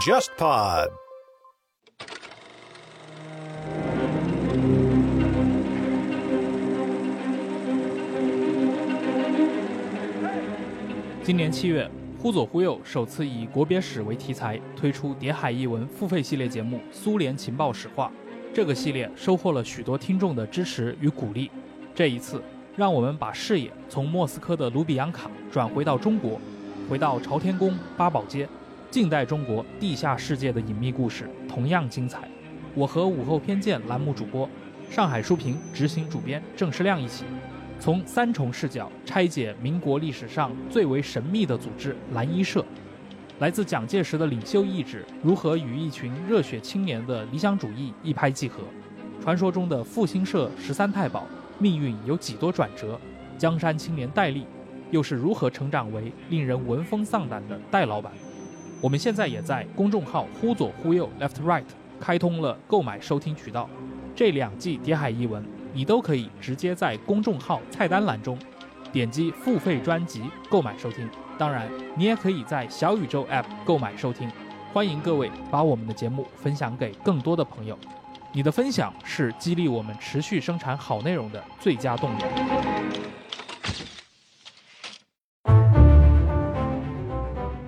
JustPod。今年七月，忽左忽右首次以国别史为题材推出《谍海译文》付费系列节目《苏联情报史话》。这个系列收获了许多听众的支持与鼓励。这一次，让我们把视野从莫斯科的卢比扬卡转回到中国，回到朝天宫、八宝街，近代中国地下世界的隐秘故事同样精彩。我和午后偏见栏目主播、上海书评执行主编郑世亮一起，从三重视角拆解民国历史上最为神秘的组织——蓝衣社。来自蒋介石的领袖意志如何与一群热血青年的理想主义一拍即合？传说中的复兴社十三太保命运有几多转折？江山青年戴笠又是如何成长为令人闻风丧胆的戴老板？我们现在也在公众号“忽左忽右 （Left Right）” 开通了购买收听渠道，这两季《谍海译文》你都可以直接在公众号菜单栏中点击付费专辑购买收听。当然，你也可以在小宇宙 App 购买收听。欢迎各位把我们的节目分享给更多的朋友，你的分享是激励我们持续生产好内容的最佳动力。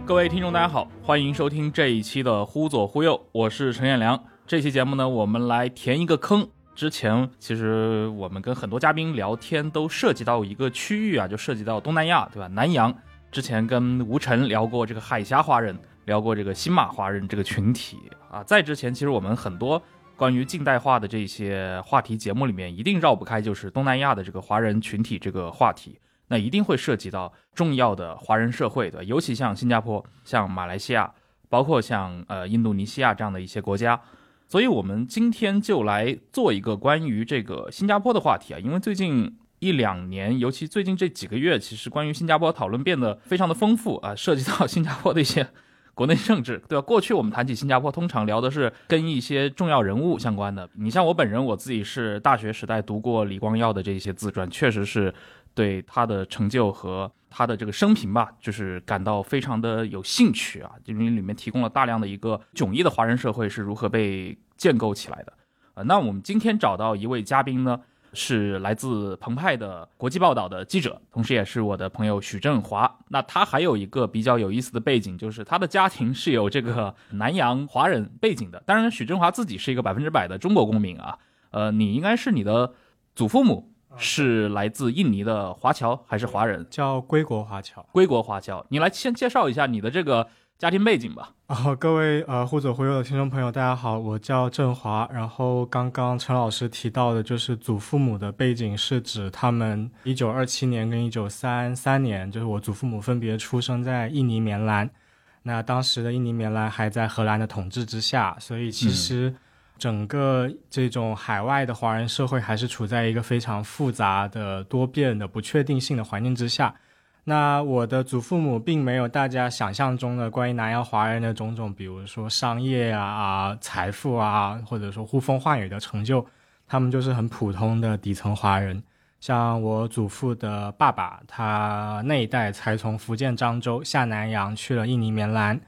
各位听众，大家好，欢迎收听这一期的《忽左忽右》，我是陈彦良。这期节目呢，我们来填一个坑。之前其实我们跟很多嘉宾聊天都涉及到一个区域啊，就涉及到东南亚，对吧？南洋。之前跟吴晨聊过这个海峡华人，聊过这个新马华人这个群体啊。在之前，其实我们很多关于近代化的这些话题节目里面，一定绕不开就是东南亚的这个华人群体这个话题。那一定会涉及到重要的华人社会的，尤其像新加坡、像马来西亚，包括像呃印度尼西亚这样的一些国家。所以，我们今天就来做一个关于这个新加坡的话题啊，因为最近。一两年，尤其最近这几个月，其实关于新加坡讨论变得非常的丰富啊，涉及到新加坡的一些国内政治，对吧？过去我们谈起新加坡，通常聊的是跟一些重要人物相关的。你像我本人，我自己是大学时代读过李光耀的这些自传，确实是对他的成就和他的这个生平吧，就是感到非常的有兴趣啊，因为里面提供了大量的一个迥异的华人社会是如何被建构起来的。呃，那我们今天找到一位嘉宾呢？是来自澎湃的国际报道的记者，同时也是我的朋友许振华。那他还有一个比较有意思的背景，就是他的家庭是有这个南洋华人背景的。当然，许振华自己是一个百分之百的中国公民啊。呃，你应该是你的祖父母是来自印尼的华侨还是华人？叫归国华侨。归国华侨，你来先介绍一下你的这个。家庭背景吧。啊，各位呃，忽左忽右的听众朋友，大家好，我叫郑华。然后刚刚陈老师提到的，就是祖父母的背景，是指他们一九二七年跟一九三三年，就是我祖父母分别出生在印尼棉兰。那当时的印尼棉兰还在荷兰的统治之下，所以其实整个这种海外的华人社会还是处在一个非常复杂的、多变的、不确定性的环境之下。那我的祖父母并没有大家想象中的关于南洋华人的种种，比如说商业啊、啊财富啊，或者说呼风唤雨的成就，他们就是很普通的底层华人。像我祖父的爸爸，他那一代才从福建漳州下南洋去了印尼棉兰，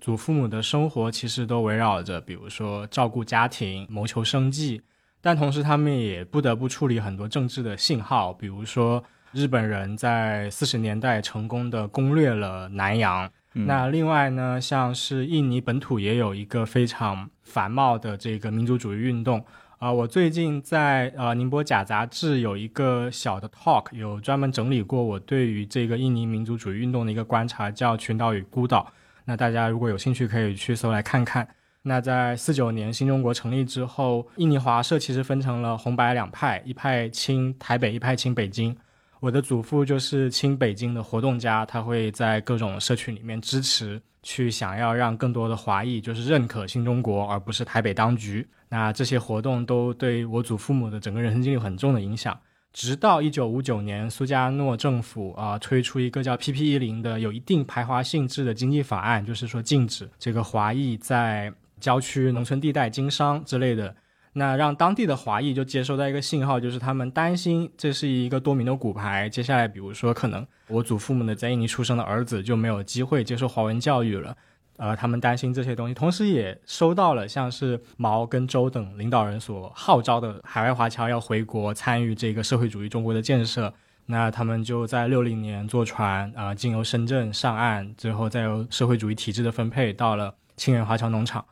祖父母的生活其实都围绕着，比如说照顾家庭、谋求生计，但同时他们也不得不处理很多政治的信号，比如说。日本人在四十年代成功的攻略了南洋。那另外呢，像是印尼本土也有一个非常繁茂的这个民族主义运动啊。我最近在呃宁波假杂志有一个小的 talk，有专门整理过我对于这个印尼民族主义运动的一个观察，叫《群岛与孤岛》。那大家如果有兴趣，可以去搜来看看。那在四九年新中国成立之后，印尼华社其实分成了红白两派，一派亲台北，一派亲北京。我的祖父就是亲北京的活动家，他会在各种社区里面支持，去想要让更多的华裔就是认可新中国，而不是台北当局。那这些活动都对我祖父母的整个人生经历有很重的影响。直到一九五九年，苏加诺政府啊推出一个叫 PP 一零的有一定排华性质的经济法案，就是说禁止这个华裔在郊区农村地带经商之类的。那让当地的华裔就接收到一个信号，就是他们担心这是一个多米诺骨牌。接下来，比如说，可能我祖父母的在印尼出生的儿子就没有机会接受华文教育了，呃，他们担心这些东西。同时，也收到了像是毛跟周等领导人所号召的海外华侨要回国参与这个社会主义中国的建设。那他们就在六零年坐船啊，经由深圳上岸，最后再由社会主义体制的分配到了清远华侨农场。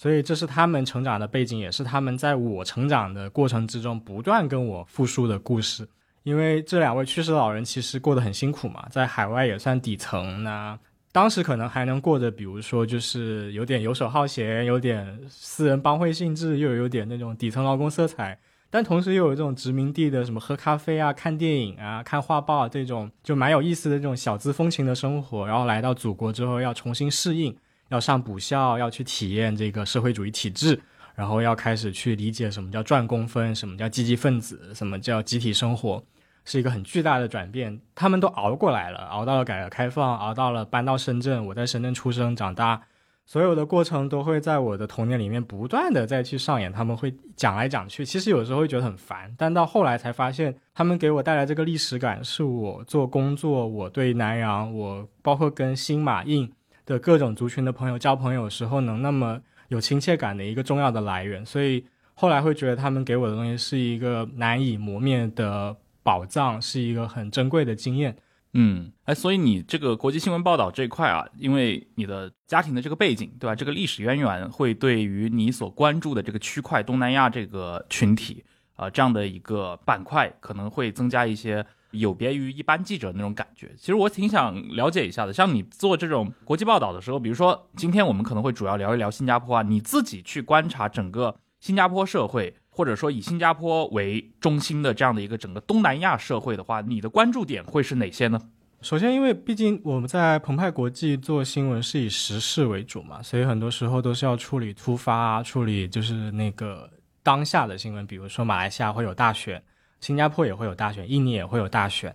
所以这是他们成长的背景，也是他们在我成长的过程之中不断跟我复述的故事。因为这两位去世老人其实过得很辛苦嘛，在海外也算底层。那当时可能还能过着，比如说就是有点游手好闲，有点私人帮会性质，又有点那种底层劳工色彩，但同时又有这种殖民地的什么喝咖啡啊、看电影啊、看画报这种就蛮有意思的这种小资风情的生活。然后来到祖国之后要重新适应。要上补校，要去体验这个社会主义体制，然后要开始去理解什么叫赚工分，什么叫积极分子，什么叫集体生活，是一个很巨大的转变。他们都熬过来了，熬到了改革开放，熬到了搬到深圳。我在深圳出生长大，所有的过程都会在我的童年里面不断的再去上演。他们会讲来讲去，其实有时候会觉得很烦，但到后来才发现，他们给我带来这个历史感，是我做工作，我对南洋，我包括跟新马印。的各种族群的朋友交朋友时候能那么有亲切感的一个重要的来源，所以后来会觉得他们给我的东西是一个难以磨灭的宝藏，是一个很珍贵的经验。嗯，哎，所以你这个国际新闻报道这一块啊，因为你的家庭的这个背景，对吧？这个历史渊源会对于你所关注的这个区块东南亚这个群体啊这样的一个板块，可能会增加一些。有别于一般记者那种感觉，其实我挺想了解一下的。像你做这种国际报道的时候，比如说今天我们可能会主要聊一聊新加坡啊，你自己去观察整个新加坡社会，或者说以新加坡为中心的这样的一个整个东南亚社会的话，你的关注点会是哪些呢？首先，因为毕竟我们在澎湃国际做新闻是以时事为主嘛，所以很多时候都是要处理突发，处理就是那个当下的新闻，比如说马来西亚会有大选。新加坡也会有大选，印尼也会有大选。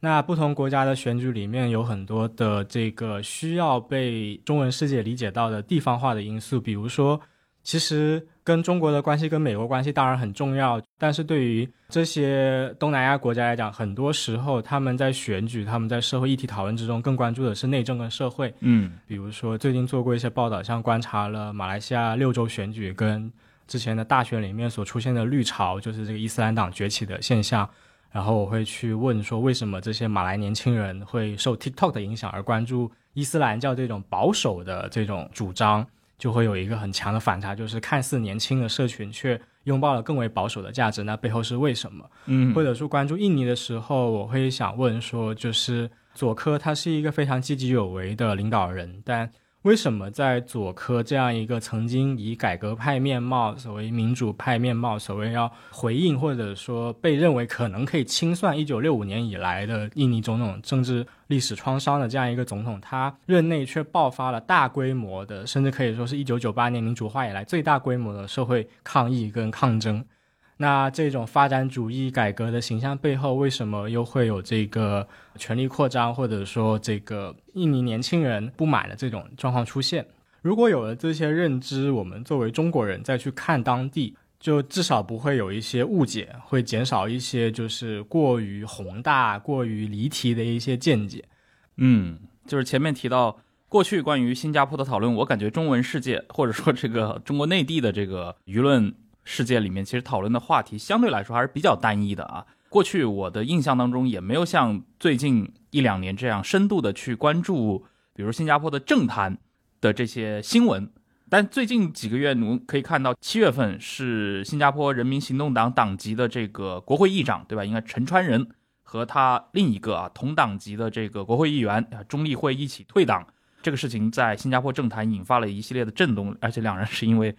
那不同国家的选举里面有很多的这个需要被中文世界理解到的地方化的因素，比如说，其实跟中国的关系、跟美国关系当然很重要，但是对于这些东南亚国家来讲，很多时候他们在选举、他们在社会议题讨论之中更关注的是内政跟社会。嗯，比如说最近做过一些报道，像观察了马来西亚六州选举跟。之前的大学里面所出现的绿潮，就是这个伊斯兰党崛起的现象。然后我会去问说，为什么这些马来年轻人会受 TikTok 的影响而关注伊斯兰教这种保守的这种主张，就会有一个很强的反差，就是看似年轻的社群却拥抱了更为保守的价值，那背后是为什么？嗯，或者说关注印尼的时候，我会想问说，就是佐科他是一个非常积极有为的领导人，但。为什么在佐科这样一个曾经以改革派面貌、所谓民主派面貌、所谓要回应或者说被认为可能可以清算一九六五年以来的印尼总统政治历史创伤的这样一个总统，他任内却爆发了大规模的，甚至可以说是一九九八年民主化以来最大规模的社会抗议跟抗争？那这种发展主义改革的形象背后，为什么又会有这个权力扩张，或者说这个印尼年轻人不满的这种状况出现？如果有了这些认知，我们作为中国人再去看当地，就至少不会有一些误解，会减少一些就是过于宏大、过于离题的一些见解。嗯，就是前面提到过去关于新加坡的讨论，我感觉中文世界或者说这个中国内地的这个舆论。世界里面其实讨论的话题相对来说还是比较单一的啊。过去我的印象当中也没有像最近一两年这样深度的去关注，比如新加坡的政坛的这些新闻。但最近几个月，我们可以看到，七月份是新加坡人民行动党党籍的这个国会议长，对吧？应该陈川仁和他另一个啊同党籍的这个国会议员啊钟立会一起退党，这个事情在新加坡政坛引发了一系列的震动，而且两人是因为。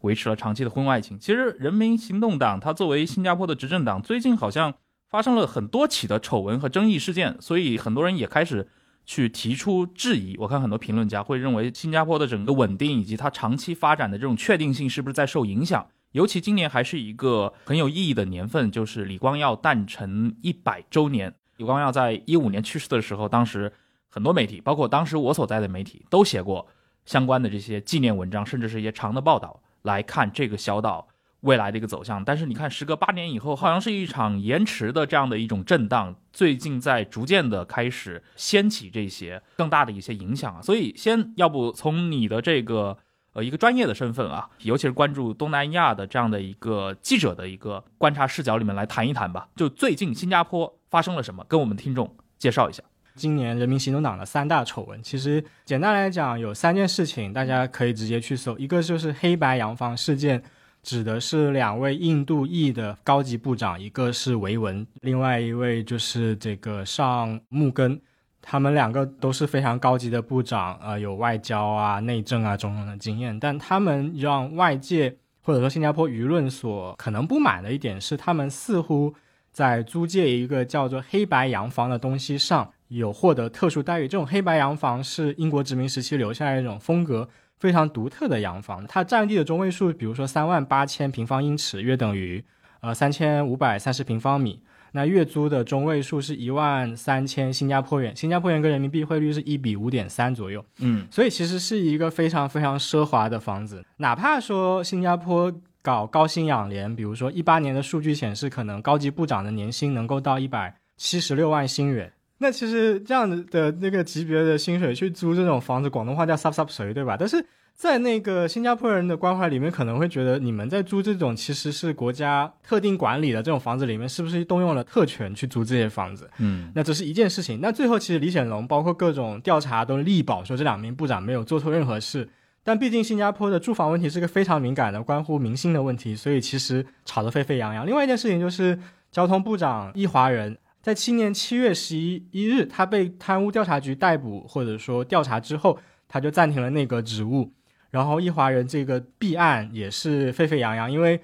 维持了长期的婚外情。其实，人民行动党它作为新加坡的执政党，最近好像发生了很多起的丑闻和争议事件，所以很多人也开始去提出质疑。我看很多评论家会认为，新加坡的整个稳定以及它长期发展的这种确定性是不是在受影响？尤其今年还是一个很有意义的年份，就是李光耀诞辰一百周年。李光耀在一五年去世的时候，当时很多媒体，包括当时我所在的媒体，都写过相关的这些纪念文章，甚至是一些长的报道。来看这个小岛未来的一个走向。但是你看，时隔八年以后，好像是一场延迟的这样的一种震荡，最近在逐渐的开始掀起这些更大的一些影响啊。所以，先要不从你的这个呃一个专业的身份啊，尤其是关注东南亚的这样的一个记者的一个观察视角里面来谈一谈吧。就最近新加坡发生了什么，跟我们听众介绍一下。今年人民行动党的三大丑闻，其实简单来讲有三件事情，大家可以直接去搜。一个就是黑白洋房事件，指的是两位印度裔的高级部长，一个是维文，另外一位就是这个上木根，他们两个都是非常高级的部长，呃，有外交啊、内政啊种种的经验，但他们让外界或者说新加坡舆论所可能不满的一点是，他们似乎在租借一个叫做黑白洋房的东西上。有获得特殊待遇，这种黑白洋房是英国殖民时期留下来一种风格非常独特的洋房。它占地的中位数，比如说三万八千平方英尺，约等于呃三千五百三十平方米。那月租的中位数是一万三千新加坡元，新加坡元跟人民币汇率是一比五点三左右。嗯，所以其实是一个非常非常奢华的房子。哪怕说新加坡搞高薪养廉，比如说一八年的数据显示，可能高级部长的年薪能够到一百七十六万新元。那其实这样子的那个级别的薪水去租这种房子，广东话叫 “sub sub 谁”，对吧？但是在那个新加坡人的关怀里面，可能会觉得你们在租这种其实是国家特定管理的这种房子里面，是不是动用了特权去租这些房子？嗯，那这是一件事情。那最后其实李显龙包括各种调查都力保说这两名部长没有做错任何事。但毕竟新加坡的住房问题是个非常敏感的、关乎民心的问题，所以其实吵得沸沸扬扬。另外一件事情就是交通部长易华人。在七年七月十一一日，他被贪污调查局逮捕或者说调查之后，他就暂停了那个职务。然后易华人这个弊案也是沸沸扬扬，因为。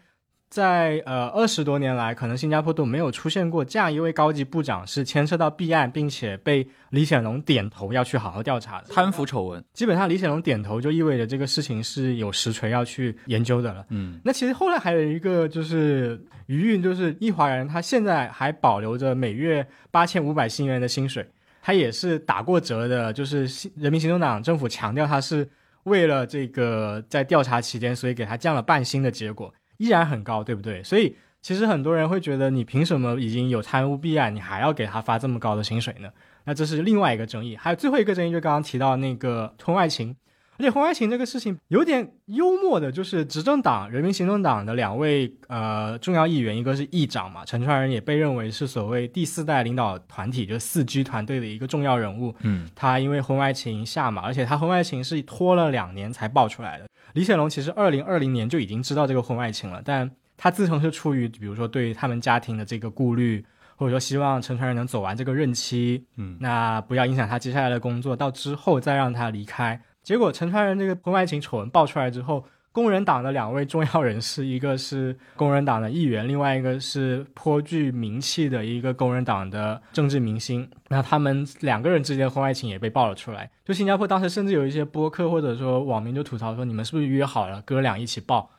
在呃二十多年来，可能新加坡都没有出现过这样一位高级部长是牵涉到弊案，并且被李显龙点头要去好好调查的贪腐丑闻。基本上李显龙点头就意味着这个事情是有实锤要去研究的了。嗯，那其实后来还有一个就是余韵，就是易华人他现在还保留着每月八千五百新元的薪水，他也是打过折的。就是人民行动党政府强调他是为了这个在调查期间，所以给他降了半薪的结果。依然很高，对不对？所以其实很多人会觉得，你凭什么已经有贪污弊案，你还要给他发这么高的薪水呢？那这是另外一个争议。还有最后一个争议，就刚刚提到那个婚外情，而且婚外情这个事情有点幽默的，就是执政党人民行动党的两位呃重要议员，一个是议长嘛，陈川仁也被认为是所谓第四代领导团体，就是四 G 团队的一个重要人物。嗯，他因为婚外情下马，而且他婚外情是拖了两年才爆出来的。李显龙其实二零二零年就已经知道这个婚外情了，但他自称是出于比如说对他们家庭的这个顾虑，或者说希望陈传仁能走完这个任期，嗯，那不要影响他接下来的工作，到之后再让他离开。结果陈传仁这个婚外情丑闻爆出来之后，工人党的两位重要人士，一个是工人党的议员，另外一个是颇具名气的一个工人党的政治明星。那他们两个人之间的婚外情也被爆了出来。就新加坡当时甚至有一些播客或者说网民就吐槽说：“你们是不是约好了哥俩一起爆？”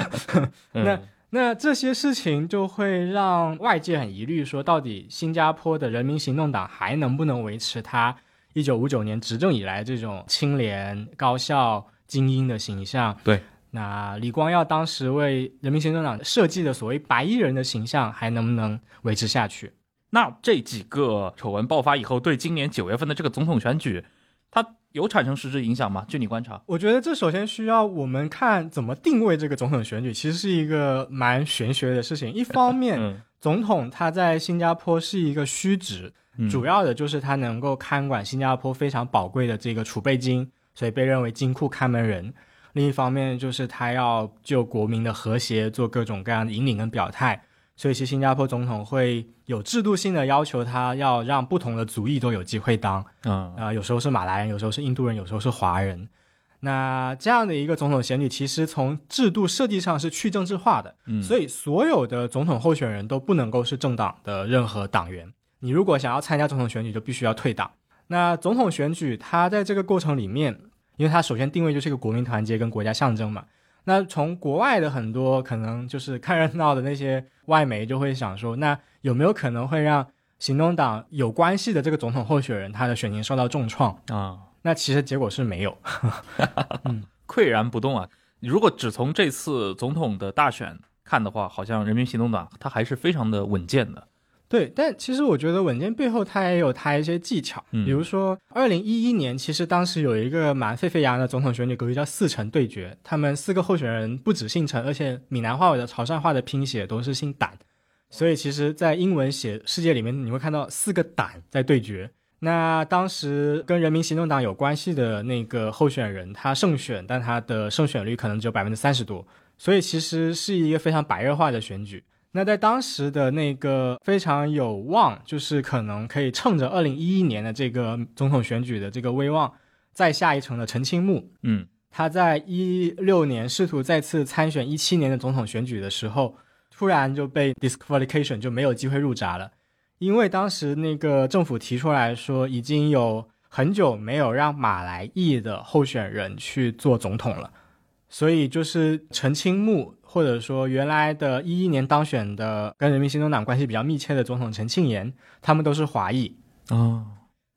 那那这些事情就会让外界很疑虑，说到底新加坡的人民行动党还能不能维持他一九五九年执政以来这种清廉高效？精英的形象，对，那李光耀当时为人民行动党设计的所谓白衣人的形象还能不能维持下去？那这几个丑闻爆发以后，对今年九月份的这个总统选举，它有产生实质影响吗？据你观察，我觉得这首先需要我们看怎么定位这个总统选举，其实是一个蛮玄学的事情。一方面，总统他在新加坡是一个虚职，主要的就是他能够看管新加坡非常宝贵的这个储备金。所以被认为金库看门人，另一方面就是他要就国民的和谐做各种各样的引领跟表态，所以其实新加坡总统会有制度性的要求他要让不同的族裔都有机会当，嗯。啊，有时候是马来人，有时候是印度人，有时候是华人，那这样的一个总统选举，其实从制度设计上是去政治化的，嗯，所以所有的总统候选人都不能够是政党的任何党员，你如果想要参加总统选举，就必须要退党。那总统选举，它在这个过程里面。因为它首先定位就是一个国民团结跟国家象征嘛，那从国外的很多可能就是看热闹的那些外媒就会想说，那有没有可能会让行动党有关系的这个总统候选人他的选情受到重创啊？那其实结果是没有，嗯，岿然不动啊。如果只从这次总统的大选看的话，好像人民行动党它还是非常的稳健的。对，但其实我觉得稳健背后它也有它一些技巧，嗯比如说二零一一年，其实当时有一个蛮沸沸扬扬的总统选举格局叫四城对决，他们四个候选人不止姓陈，而且闽南话或者潮汕话的拼写都是姓胆，所以其实，在英文写世界里面，你会看到四个胆在对决。那当时跟人民行动党有关系的那个候选人，他胜选，但他的胜选率可能只有百分之三十多，所以其实是一个非常白热化的选举。那在当时的那个非常有望，就是可能可以趁着二零一一年的这个总统选举的这个威望，再下一城的陈清木，嗯。他在一六年试图再次参选一七年的总统选举的时候，突然就被 disqualification 就没有机会入闸了，因为当时那个政府提出来说，已经有很久没有让马来裔的候选人去做总统了，所以就是陈清木或者说原来的一一年当选的跟人民行动党关系比较密切的总统陈庆炎，他们都是华裔。哦，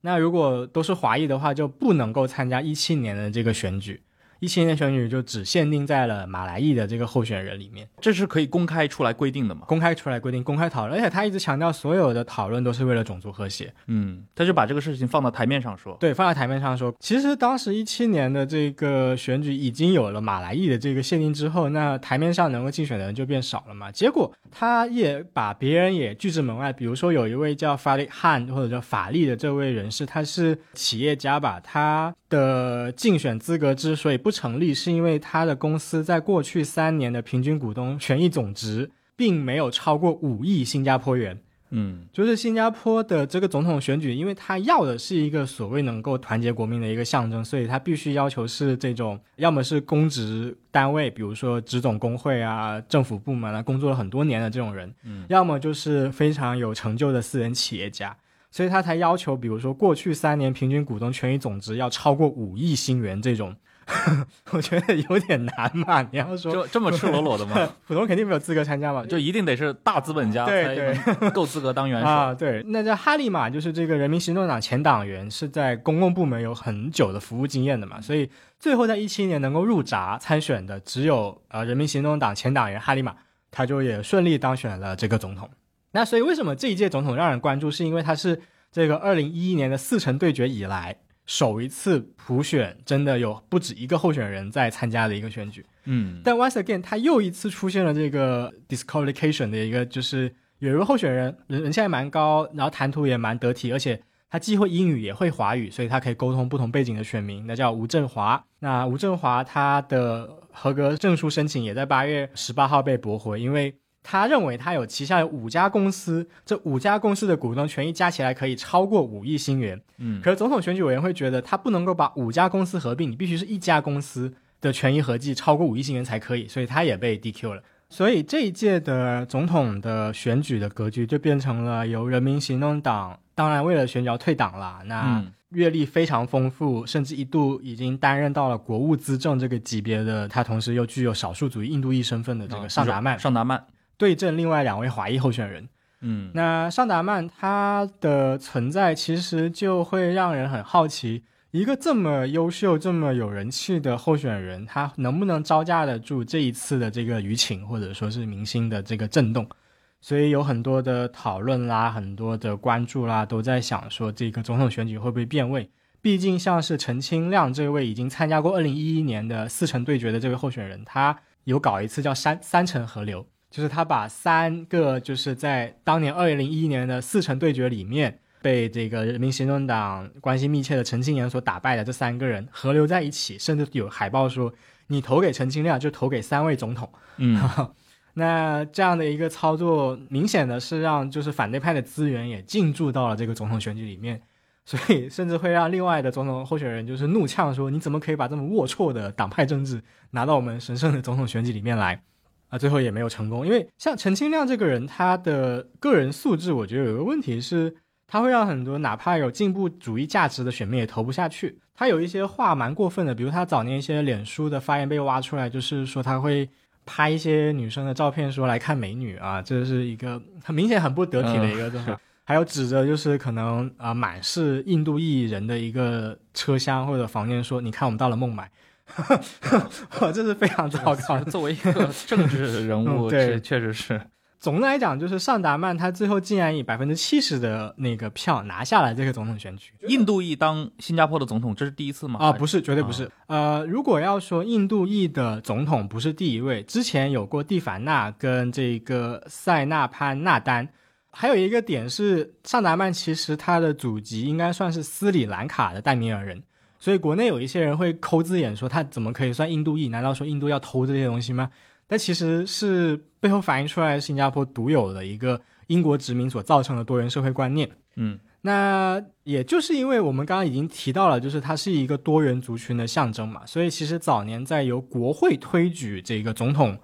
那如果都是华裔的话，就不能够参加一七年的这个选举。一七年选举就只限定在了马来裔的这个候选人里面，这是可以公开出来规定的嘛？公开出来规定，公开讨论，而且他一直强调所有的讨论都是为了种族和谐。嗯，他就把这个事情放到台面上说。对，放在台面上说，其实当时一七年的这个选举已经有了马来裔的这个限定之后，那台面上能够竞选的人就变少了嘛。结果他也把别人也拒之门外，比如说有一位叫法力汉或者叫法利的这位人士，他是企业家吧，他的竞选资格之所以不成立，是因为他的公司在过去三年的平均股东权益总值并没有超过五亿新加坡元。嗯。就是新加坡的这个总统选举，因为他要的是一个所谓能够团结国民的一个象征，所以他必须要求是这种，要么是公职单位，比如说职总工会啊、政府部门啊，工作了很多年的这种人，嗯。要么就是非常有成就的私人企业家，所以他才要求，比如说过去三年平均股东权益总值要超过五亿新元这种，我觉得有点难嘛。你要说就这么赤裸裸的吗？普通肯定没有资格参加嘛，就一定得是大资本家对够资格当元首。啊，对，那这哈利玛就是这个人民行动党前党员，是在公共部门有很久的服务经验的嘛，所以最后在一七年能够入闸参选的只有呃人民行动党前党员哈利玛，他就也顺利当选了这个总统。那所以为什么这一届总统让人关注，是因为他是这个二零一一年的四城对决以来首一次普选，真的有不止一个候选人在参加的一个选举。嗯但 once again，他又一次出现了这个 disqualification 的一个，就是有一个候选人人人气还蛮高，然后谈吐也蛮得体，而且他既会英语也会华语，所以他可以沟通不同背景的选民。那叫吴振华。那吴振华他的合格证书申请也在八月十八号被驳回，因为他认为他有旗下有五家公司，这五家公司的股东权益加起来可以超过五亿新元。嗯可是总统选举委员会觉得他不能够把五家公司合并，你必须是一家公司的权益合计超过五亿新元才可以，所以他也被 DQ 了。所以这一届的总统的选举的格局就变成了由人民行动党，当然为了选举要退党啦，那嗯阅历非常丰富，甚至一度已经担任到了国务资政这个级别的，他同时又具有少数族裔印度裔身份的这个尚达曼，尚达曼，对阵另外两位华裔候选人。嗯那尚达曼他的存在其实就会让人很好奇，一个这么优秀、这么有人气的候选人，他能不能招架得住这一次的这个舆情，或者说是明星的这个震动？所以有很多的讨论啦，很多的关注啦，都在想说这个总统选举会不会变味？毕竟像是陈清亮这位已经参加过二零一一年的四城对决的这位候选人，他有搞一次叫三三城河流，就是他把三个就是在当年二零一一年的四城对决里面被这个人民行动党关系密切的陈清炎所打败的这三个人合流在一起，甚至有海报说你投给陈清亮就投给三位总统。嗯 那这样的一个操作，明显的是让就是反对派的资源也进驻到了这个总统选举里面，所以甚至会让另外的总统候选人就是怒呛说：“你怎么可以把这么龌龊的党派政治拿到我们神圣的总统选举里面来？”啊，最后也没有成功，因为像陈清亮这个人，他的个人素质，我觉得有一个问题是，他会让很多哪怕有进步主义价值的选民也投不下去。他有一些话蛮过分的，比如他早年一些脸书的发言被挖出来，就是说他会。拍一些女生的照片，说来看美女啊，这是一个很明显很不得体的一个动作。还有指着就是可能啊、满是印度裔人的一个车厢或者房间说，你看我们到了孟买，我这是非常糟糕的。作为一个政治人物，嗯对确实是总的来讲，就是尚达曼他最后竟然以百分之七十的那个票拿下了这个总统选举。印度裔当新加坡的总统，这是第一次吗？啊，不是，绝对不是。呃，如果要说印度裔的总统不是第一位，之前有过蒂凡纳跟这个塞纳潘纳丹，还有一个点是尚达曼其实他的祖籍应该算是斯里兰卡的戴米尔人，所以国内有一些人会抠字眼说他怎么可以算印度裔？难道说印度要偷这些东西吗？但其实是背后反映出来新加坡独有的一个英国殖民所造成的多元社会观念。嗯那也就是因为我们刚刚已经提到了，就是它是一个多元族群的象征嘛，所以其实早年在由国会推举这个总统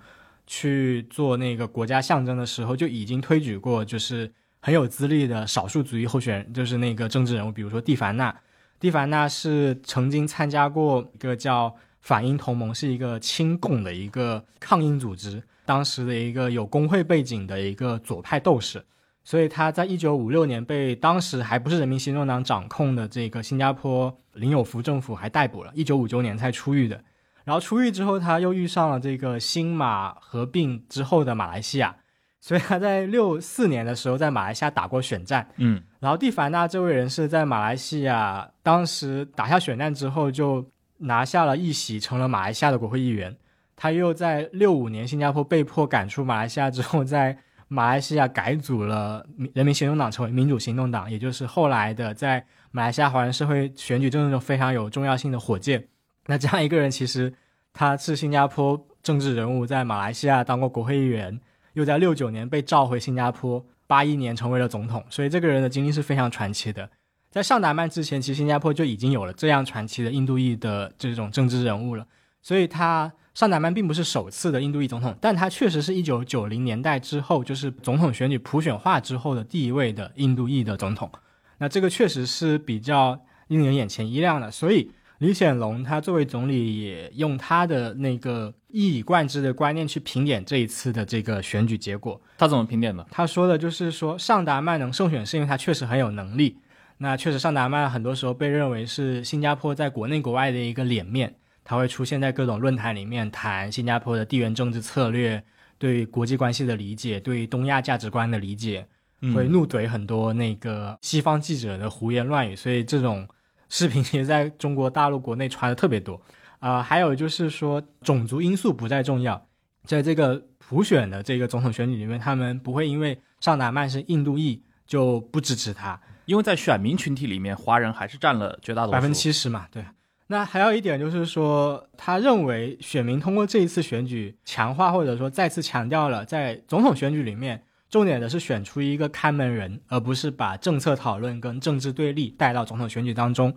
去做那个国家象征的时候，就已经推举过，就是很有资历的少数族裔候选人，就是那个政治人物，比如说蒂凡纳。蒂凡纳是曾经参加过一个叫反英同盟，是一个亲共的一个抗英组织，当时的一个有工会背景的一个左派斗士。所以他在一九五六年被当时还不是人民行动党掌控的这个新加坡林有福政府还逮捕了，一九五九年才出狱的。然后出狱之后，他又遇上了这个新马合并之后的马来西亚，所以他在六四年的时候在马来西亚打过选战。嗯然后蒂凡纳这位人士在马来西亚当时打下选战之后，就拿下了一席，成了马来西亚的国会议员。他又在六五年新加坡被迫赶出马来西亚之后，在马来西亚改组了民人民行动党，成为民主行动党，也就是后来的在马来西亚华人社会选举政治中非常有重要性的火箭。那这样一个人，其实他是新加坡政治人物，在马来西亚当过国会议员，又在六九年被召回新加坡，八一年成为了总统，所以这个人的经历是非常传奇的。在上达曼之前，其实新加坡就已经有了这样传奇的印度裔的这种政治人物了，所以他上达曼并不是首次的印度裔总统，但他确实是一九九零年代之后，就是总统选举普选化之后的第一位的印度裔的总统。那这个确实是比较令人眼前一亮的，所以李显龙他作为总理也用他的那个一以贯之的观念去评点这一次的这个选举结果。他怎么评点的？他说的就是说，尚达曼能胜选是因为他确实很有能力。那确实，尚达曼很多时候被认为是新加坡在国内国外的一个脸面，他会出现在各种论坛里面谈新加坡的地缘政治策略、对国际关系的理解、对东亚价值观的理解，嗯会怒怼很多那个西方记者的胡言乱语，所以这种视频其实在中国大陆国内传的特别多。啊、还有就是说，种族因素不再重要，在这个普选的这个总统选举里面，他们不会因为尚达曼是印度裔就不支持他，因为在选民群体里面，华人还是占了绝大多数，百分之七十嘛，对。那还有一点就是说，他认为选民通过这一次选举强化或者说再次强调了，在总统选举里面，重点的是选出一个看门人，而不是把政策讨论跟政治对立带到总统选举当中。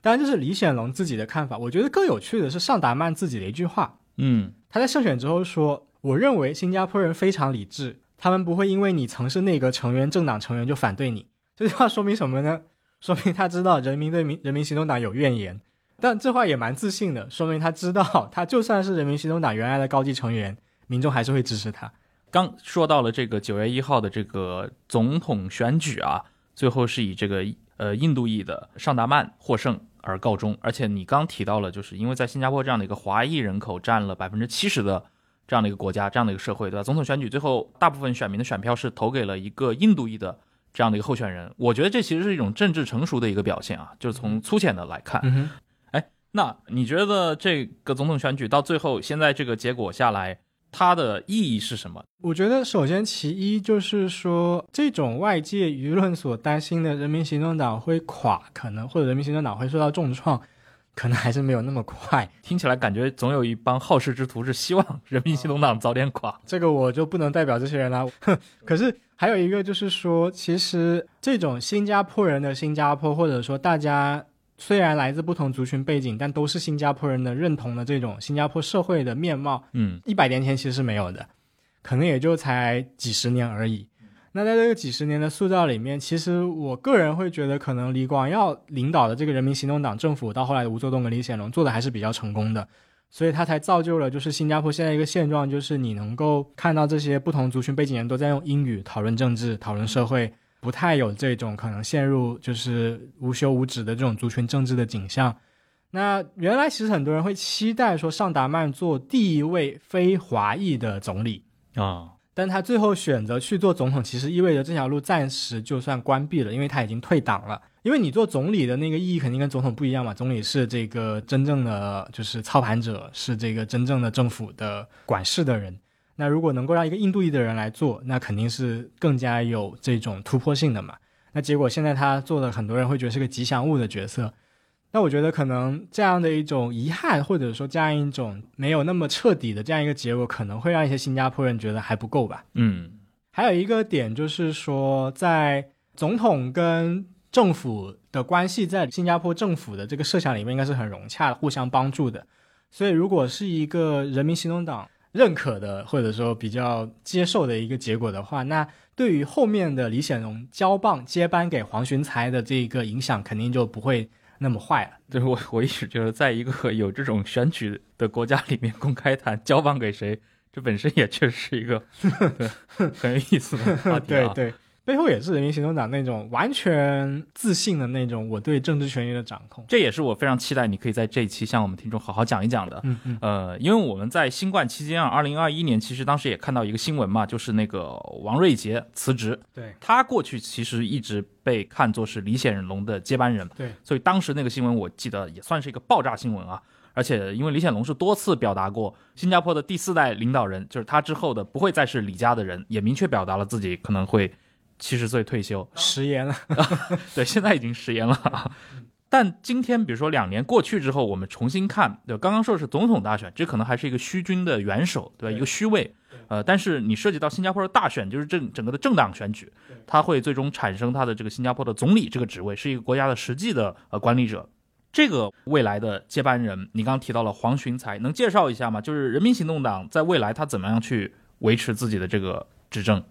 当然，这是李显龙自己的看法。我觉得更有趣的是尚达曼自己的一句话，嗯他在胜选之后说：“我认为新加坡人非常理智，他们不会因为你曾是内阁成员、政党成员就反对你。”这句话说明什么呢？说明他知道人民对民人民行动党有怨言，但这话也蛮自信的，说明他知道他就算是人民行动党原来的高级成员，民众还是会支持他。刚说到了这个九月一号的这个总统选举啊，最后是以这个呃印度裔的尚达曼获胜而告终。而且你刚提到了，就是因为在新加坡这样的一个华裔人口占了百分之七十的这样的一个国家，这样的一个社会，对吧？总统选举最后大部分选民的选票是投给了一个印度裔的这样的一个候选人。我觉得这其实是一种政治成熟的一个表现啊，就是从粗浅的来看。嗯，那你觉得这个总统选举到最后现在这个结果下来，它的意义是什么？我觉得首先其一就是说，这种外界舆论所担心的人民行动党会垮，可能或者人民行动党会受到重创，可能还是没有那么快。听起来感觉总有一帮好事之徒是希望人民行动党早点垮。这个我就不能代表这些人啦。哼 可是还有一个就是说，其实这种新加坡人的新加坡，或者说大家虽然来自不同族群背景，但都是新加坡人的认同的这种新加坡社会的面貌，嗯一百年前其实是没有的，可能也就才几十年而已。那在这个几十年的塑造里面，其实我个人会觉得，可能李光耀领导的这个人民行动党政府，到后来的吴作栋跟李显龙做的还是比较成功的，所以他才造就了就是新加坡现在一个现状，就是你能够看到这些不同族群背景人都在用英语讨论政治、讨论社会，不太有这种可能陷入就是无休无止的这种族群政治的景象。那原来其实很多人会期待说尚达曼做第一位非华裔的总理，啊，但他最后选择去做总统，其实意味着这条路暂时就算关闭了，因为他已经退党了。因为你做总理的那个意义肯定跟总统不一样嘛，总理是这个真正的就是操盘者，是这个真正的政府的管事的人。那如果能够让一个印度裔的人来做，那肯定是更加有这种突破性的嘛。那结果现在他做的，很多人会觉得是个吉祥物的角色。那我觉得可能这样的一种遗憾，或者说这样一种没有那么彻底的这样一个结果，可能会让一些新加坡人觉得还不够吧。嗯还有一个点就是说，在总统跟政府的关系，在新加坡政府的这个设想里面，应该是很融洽的，互相帮助的。所以，如果是一个人民行动党认可的，或者说比较接受的一个结果的话，那对于后面的李显龙交棒接班给黄循财的这个影响，肯定就不会那么坏了。就是我我一直觉得，在一个有这种选举的国家里面，公开谈交棒给谁，这本身也确实是一个对很有意思的话题啊。对 对，背后也是人民行动党那种完全自信的那种我对政治权益的掌控。这也是我非常期待你可以在这一期向我们听众好好讲一讲的。嗯嗯呃，因为我们在新冠期间啊，二零二一年其实当时也看到一个新闻嘛，就是那个王瑞杰辞职，对他过去其实一直被看作是李显龙的接班人，对，所以当时那个新闻我记得也算是一个爆炸新闻啊。而且因为李显龙是多次表达过，新加坡的第四代领导人就是他之后的不会再是李家的人，也明确表达了自己可能会七十岁退休。食言了。对，现在已经食言了。但今天，比如说两年过去之后，我们重新看，对，刚刚说的是总统大选，这可能还是一个虚君的元首，对吧？对一个虚位，呃，但是你涉及到新加坡的大选，就是政整个的政党选举，它会最终产生它的这个新加坡的总理这个职位，是一个国家的实际的呃管理者。这个未来的接班人，你刚刚提到了黄循财，能介绍一下吗？就是人民行动党在未来他怎么样去维持自己的这个执政？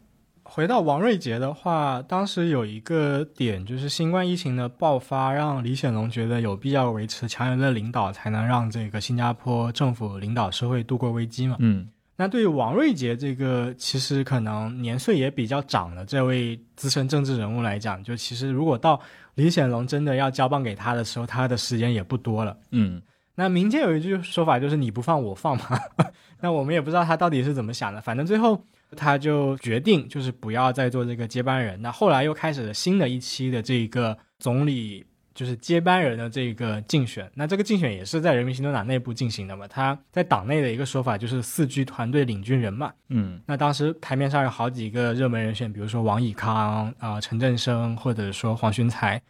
回到王瑞杰的话，当时有一个点就是新冠疫情的爆发，让李显龙觉得有必要维持强有力的领导，才能让这个新加坡政府领导社会度过危机嘛。嗯那对于王瑞杰这个其实可能年岁也比较长的这位资深政治人物来讲，就其实如果到李显龙真的要交棒给他的时候，他的时间也不多了。嗯那民间有一句说法就是“你不放我放”嘛，那我们也不知道他到底是怎么想的。反正最后他就决定就是不要再做这个接班人。那后来又开始了新的一期的这个总理就是接班人的这个竞选。那这个竞选也是在人民行动党内部进行的嘛。他在党内的一个说法就是四 G 团队领军人嘛。嗯那当时台面上有好几个热门人选，比如说王以康啊、陈振声，或者说黄循财。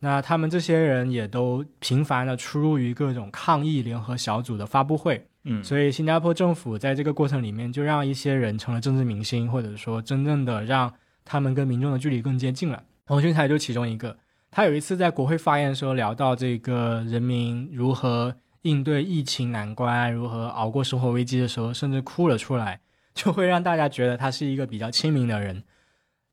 那他们这些人也都频繁的出入于各种抗议联合小组的发布会，嗯所以新加坡政府在这个过程里面就让一些人成了政治明星，或者说真正的让他们跟民众的距离更接近了。黄循财就其中一个，他有一次在国会发言的时候聊到这个人民如何应对疫情难关，如何熬过生活危机的时候，甚至哭了出来，就会让大家觉得他是一个比较亲民的人。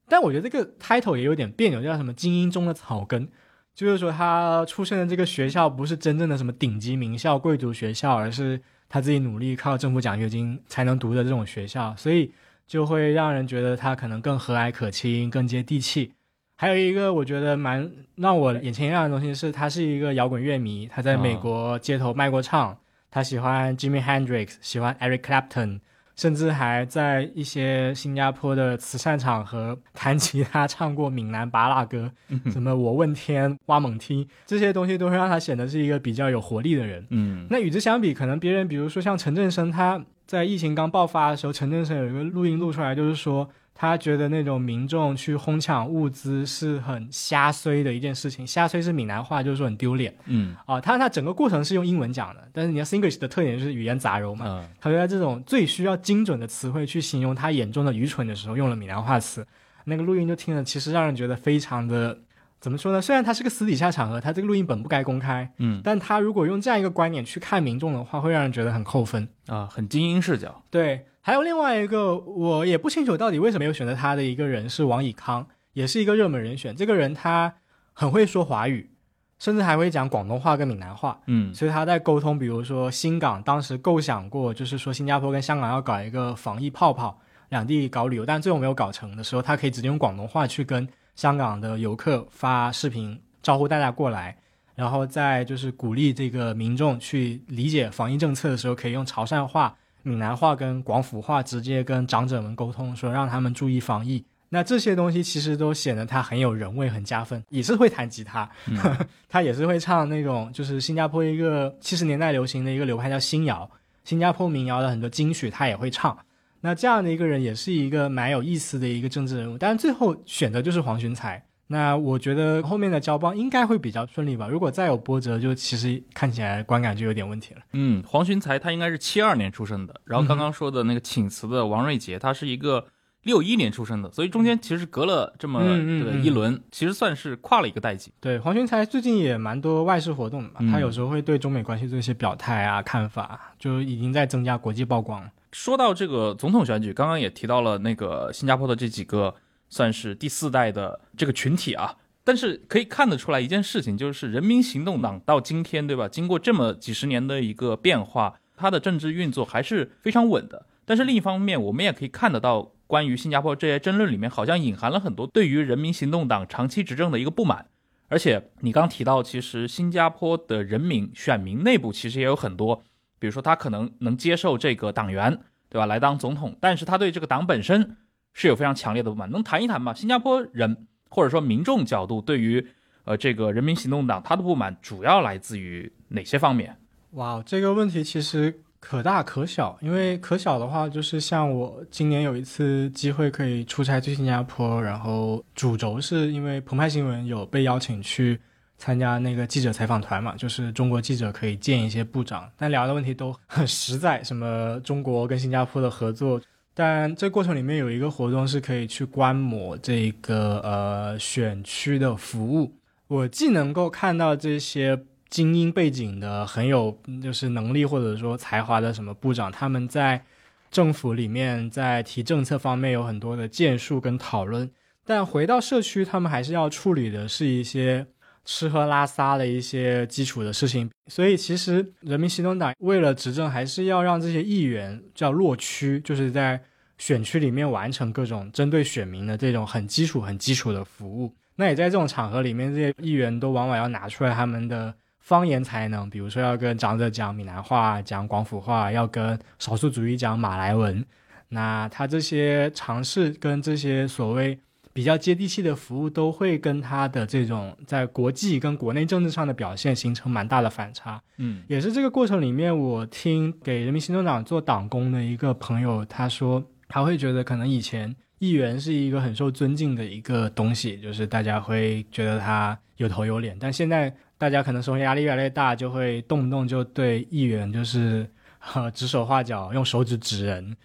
但我觉得这个 title 也有点别扭，叫什么“精英中的草根”，就是说他出生的这个学校不是真正的什么顶级名校、贵族学校，而是他自己努力靠政府奖学金才能读的这种学校，所以就会让人觉得他可能更和蔼可亲、更接地气。还有一个我觉得蛮让我眼前一亮的东西是，他是一个摇滚乐迷，他在美国街头卖过唱，他喜欢 Jimmy Hendrix，喜欢 Eric Clapton，甚至还在一些新加坡的慈善场合弹吉他唱过闽南拔蜡歌，什么我问天、挖猛踢这些东西，都会让他显得是一个比较有活力的人。嗯那与之相比，可能别人比如说像陈振声，他在疫情刚爆发的时候，陈振声有一个录音录出来，就是说他觉得那种民众去哄抢物资是很瞎衰的一件事情。瞎衰是闽南话，就是说很丢脸嗯啊。他他整个过程是用英文讲的，但是你要 Singlish 的特点就是语言杂糅嘛。嗯他就在这种最需要精准的词汇去形容他眼中的愚蠢的时候，用了闽南话词。那个录音就听了，其实让人觉得非常的怎么说呢？虽然他是个私底下场合，他这个录音本不该公开，嗯但他如果用这样一个观点去看民众的话，会让人觉得很扣分。啊，很精英视角。对，还有另外一个，我也不清楚到底为什么没有选择他的一个人是王以康，也是一个热门人选。这个人他很会说华语，甚至还会讲广东话跟闽南话。嗯所以他在沟通，比如说新港当时构想过，就是说新加坡跟香港要搞一个防疫泡泡，两地搞旅游，但最后没有搞成的时候，他可以直接用广东话去跟香港的游客发视频招呼大家过来，然后在就是鼓励这个民众去理解防疫政策的时候，可以用潮汕话、闽南话跟广府话直接跟长者们沟通，说让他们注意防疫。那这些东西其实都显得他很有人味，很加分。也是会弹吉他，他也是会唱那种就是新加坡一个七十年代流行的一个流派叫新谣，新加坡民谣的很多金曲他也会唱。那这样的一个人也是一个蛮有意思的一个政治人物，但是最后选择就是黄循财。那我觉得后面的交棒应该会比较顺利吧。如果再有波折，就其实看起来观感就有点问题了。嗯，黄循财他应该是七二年出生的，然后刚刚说的那个请辞的王瑞杰，他是一个六一年出生的，所以中间其实隔了这么嗯嗯嗯一轮，其实算是跨了一个代际。对，黄循财最近也蛮多外事活动的嘛，嗯他有时候会对中美关系做一些表态啊、看法，就已经在增加国际曝光了。说到这个总统选举，刚刚也提到了那个新加坡的这几个算是第四代的这个群体啊，但是可以看得出来一件事情，就是人民行动党到今天，对吧？经过这么几十年的一个变化，它的政治运作还是非常稳的。但是另一方面，我们也可以看得到，关于新加坡这些争论里面，好像隐含了很多对于人民行动党长期执政的一个不满。而且你刚提到，其实新加坡的人民选民内部其实也有很多，比如说他可能能接受这个党员，对吧，来当总统，但是他对这个党本身是有非常强烈的不满。能谈一谈吗？新加坡人或者说民众角度对于呃这个人民行动党他的不满主要来自于哪些方面？哇，这个问题其实可大可小，因为可小的话，就是像我今年有一次机会可以出差去新加坡，然后主轴是因为澎湃新闻有被邀请去参加那个记者采访团嘛，就是中国记者可以见一些部长，但聊的问题都很实在，什么中国跟新加坡的合作。但这过程里面有一个活动是可以去观摩这个呃选区的服务，我既能够看到这些精英背景的很有就是能力或者说才华的什么部长，他们在政府里面在提政策方面有很多的建树跟讨论，但回到社区，他们还是要处理的是一些吃喝拉撒的一些基础的事情。所以其实人民行动党为了执政，还是要让这些议员叫落区，就是在选区里面完成各种针对选民的这种很基础、很基础的服务。那也在这种场合里面，这些议员都往往要拿出来他们的方言才能，比如说要跟长者讲闽南话、讲广府话，要跟少数族裔讲马来文。那他这些尝试跟这些所谓比较接地气的服务，都会跟他的这种在国际跟国内政治上的表现形成蛮大的反差。嗯也是这个过程里面，我听给人民行动党做党工的一个朋友，他说他会觉得可能以前议员是一个很受尊敬的一个东西，就是大家会觉得他有头有脸，但现在大家可能生活压力越来越大，就会动不动就对议员就是 指手画脚，用手指指人。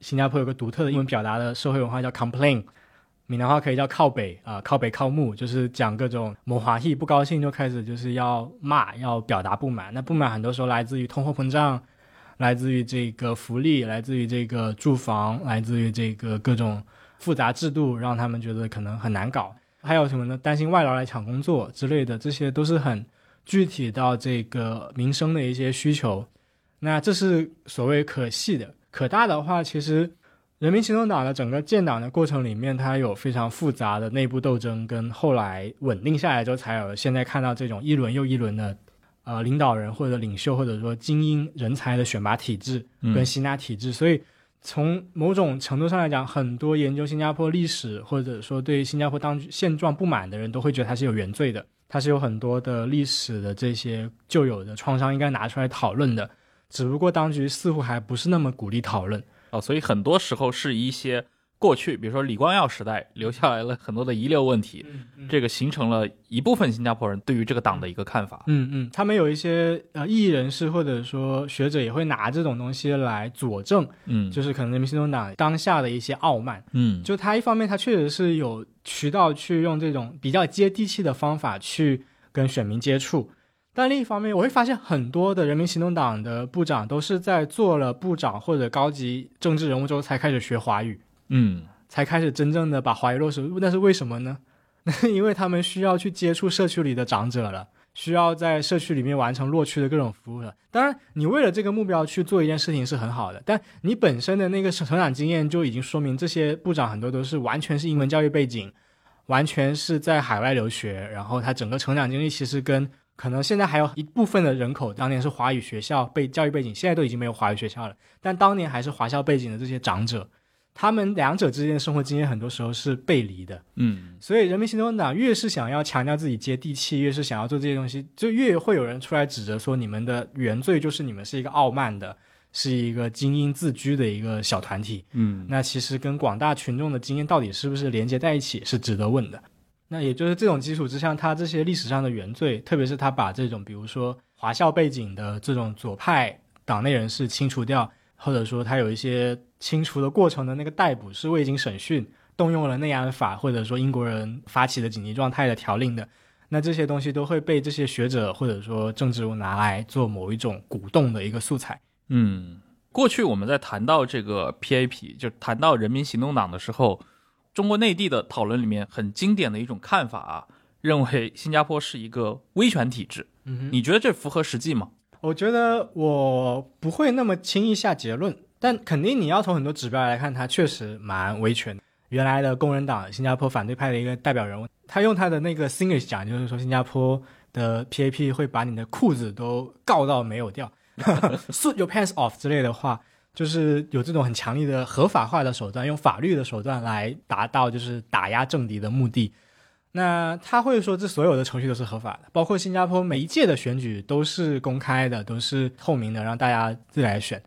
新加坡有个独特的英文表达的社会文化叫 complain，闽南话可以叫靠北啊、靠北靠木，就是讲各种某华裔不高兴就开始就是要骂，要表达不满。那不满很多时候来自于通货膨胀，来自于这个福利，来自于这个住房，来自于这个各种复杂制度，让他们觉得可能很难搞。还有什么呢？担心外劳来抢工作之类的，这些都是很具体到这个民生的一些需求。那这是所谓可细的，可大的话，其实人民行动党的整个建党的过程里面，它有非常复杂的内部斗争，跟后来稳定下来之后，才有现在看到这种一轮又一轮的呃领导人或者领袖或者说精英人才的选拔体制跟吸纳体制。所以从某种程度上来讲，很多研究新加坡历史或者说对新加坡当局现状不满的人都会觉得它是有原罪的，它是有很多的历史的这些旧有的创伤应该拿出来讨论的。只不过当局似乎还不是那么鼓励讨论。哦，所以很多时候是一些过去，比如说李光耀时代留下来了很多的遗留问题，这个形成了一部分新加坡人对于这个党的一个看法。嗯嗯，他们有一些呃异议人士或者说学者也会拿这种东西来佐证，嗯，就是可能人民行动党当下的一些傲慢。嗯，就他一方面他确实是有渠道去用这种比较接地气的方法去跟选民接触，但另一方面我会发现很多的人民行动党的部长都是在做了部长或者高级政治人物之后才开始学华语。嗯才开始真正的把华语落实。那是为什么呢？因为他们需要去接触社区里的长者了，需要在社区里面完成落区的各种服务了。当然，你为了这个目标去做一件事情是很好的，但你本身的那个成长经验就已经说明，这些部长很多都是完全是英文教育背景，完全是在海外留学，然后他整个成长经历其实跟可能现在还有一部分的人口当年是华语学校被教育背景，现在都已经没有华语学校了，但当年还是华校背景的这些长者，他们两者之间的生活经验很多时候是背离的。嗯所以人民行动党越是想要强调自己接地气，越是想要做这些东西，就越会有人出来指责说你们的原罪就是你们是一个傲慢的，是一个精英自居的一个小团体。嗯那其实跟广大群众的经验到底是不是连接在一起，是值得问的。那也就是这种基础之上，他这些历史上的原罪，特别是他把这种比如说华校背景的这种左派党内人士清除掉，或者说他有一些清除的过程的那个逮捕是未经审讯，动用了内安法，或者说英国人发起的紧急状态的条令的，那这些东西都会被这些学者或者说政治人物拿来做某一种鼓动的一个素材。嗯，过去我们在谈到这个 PAP，就谈到人民行动党的时候，中国内地的讨论里面很经典的一种看法啊，认为新加坡是一个威权体制。嗯。你觉得这符合实际吗？我觉得我不会那么轻易下结论，但肯定你要从很多指标来看，他确实蛮维权。原来的工人党新加坡反对派的一个代表人物，他用他的那个 Singlish 讲，就是说新加坡的 PAP 会把你的裤子都告到没有掉，suit your pants off 之类的话，就是有这种很强力的合法化的手段，用法律的手段来达到就是打压政敌的目的。那他会说，这所有的程序都是合法的，包括新加坡每一届的选举都是公开的，都是透明的，让大家自己来选。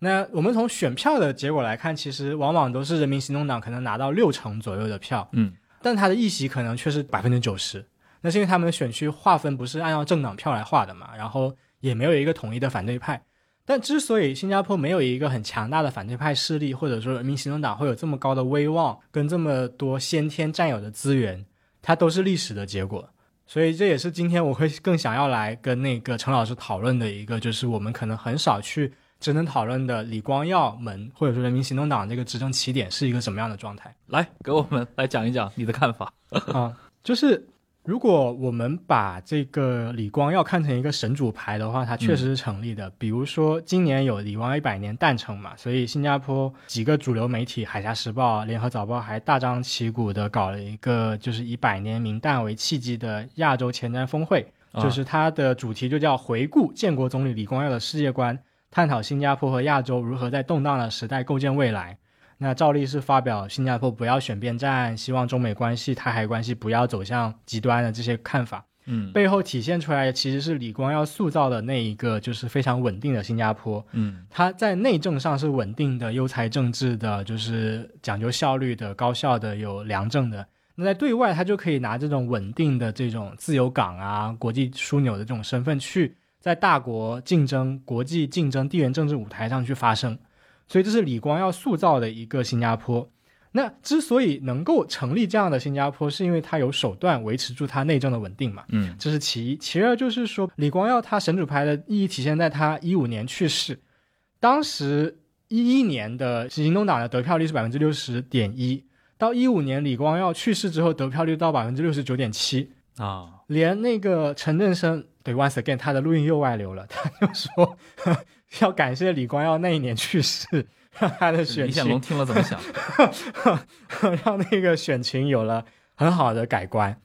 那我们从选票的结果来看，其实往往都是人民行动党可能拿到六成左右的票，嗯，但他的议席可能却是百分之九十。那是因为他们的选区划分不是按照政党票来划的嘛，然后也没有一个统一的反对派。但之所以新加坡没有一个很强大的反对派势力，或者说人民行动党会有这么高的威望，跟这么多先天占有的资源，它都是历史的结果。所以这也是今天我会更想要来跟那个陈老师讨论的一个，就是我们可能很少去真正讨论的李光耀门或者说人民行动党这个执政起点是一个什么样的状态。来，给我们来讲一讲你的看法。啊，就是如果我们把这个李光耀看成一个神主牌的话，它确实是成立的。比如说今年有李光耀一百年诞辰嘛，所以新加坡几个主流媒体，《海峡时报》、《联合早报》还大张旗鼓的搞了一个就是以百年名旦为契机的亚洲前瞻峰会，啊就是它的主题就叫回顾建国总理李光耀的世界观，探讨新加坡和亚洲如何在动荡的时代构建未来。那照例是发表新加坡不要选边站，希望中美关系、台海关系不要走向极端的这些看法，嗯背后体现出来的其实是李光耀塑造的那一个就是非常稳定的新加坡。嗯他在内政上是稳定的、优才政治的，就是讲究效率的、高效的、有良政的。那在对外，他就可以拿这种稳定的这种自由港啊、国际枢纽的这种身份去在大国竞争、国际竞争、地缘政治舞台上去发声。所以这是李光耀塑造的一个新加坡。那之所以能够成立这样的新加坡，是因为他有手段维持住它内政的稳定嘛。嗯。这是其一，其二就是说，李光耀他神主牌的意义体现在他一五年去世，当时一一年的行动党的得票率是百分之六十点一，到一五年李光耀去世之后，得票率到百分之六十九点七，啊，连那个陈振声对 once again 他的录音又外流了，他就说要感谢李光耀那一年去世，让他的选李显龙听了怎么想？让那个选情有了很好的改观，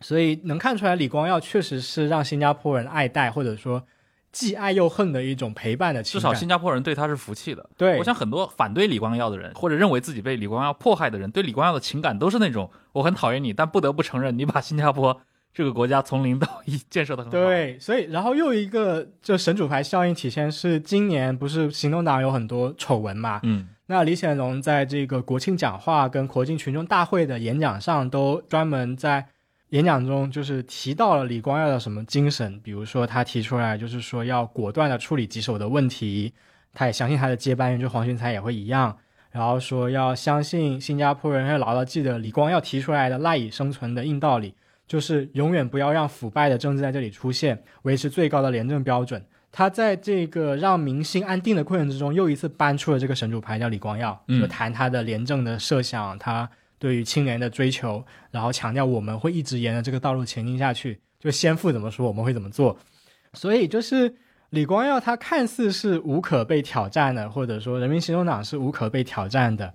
所以能看出来李光耀确实是让新加坡人爱戴，或者说既爱又恨的一种陪伴的情感。至少新加坡人对他是服气的。对我想很多反对李光耀的人，或者认为自己被李光耀迫害的人，对李光耀的情感都是那种我很讨厌你，但不得不承认你把新加坡这个国家从零到一建设的很好。，对，所以然后又一个就神主牌效应体现是今年不是行动党有很多丑闻嘛？嗯那李显龙在这个国庆讲话跟国庆群众大会的演讲上，都专门在演讲中就是提到了李光耀的什么精神，比如说他提出来就是说要果断的处理棘手的问题，他也相信他的接班人就黄循财也会一样，然后说要相信新加坡人要牢牢记得李光耀提出来的赖以生存的硬道理，就是永远不要让腐败的政治在这里出现，维持最高的廉政标准。他在这个让民心安定的过程之中，又一次搬出了这个神主牌，叫李光耀，嗯就谈他的廉政的设想，他对于青年的追求，然后强调我们会一直沿着这个道路前进下去，就先父怎么说，我们会怎么做。所以就是李光耀，他看似是无可被挑战的，或者说人民行动党是无可被挑战的，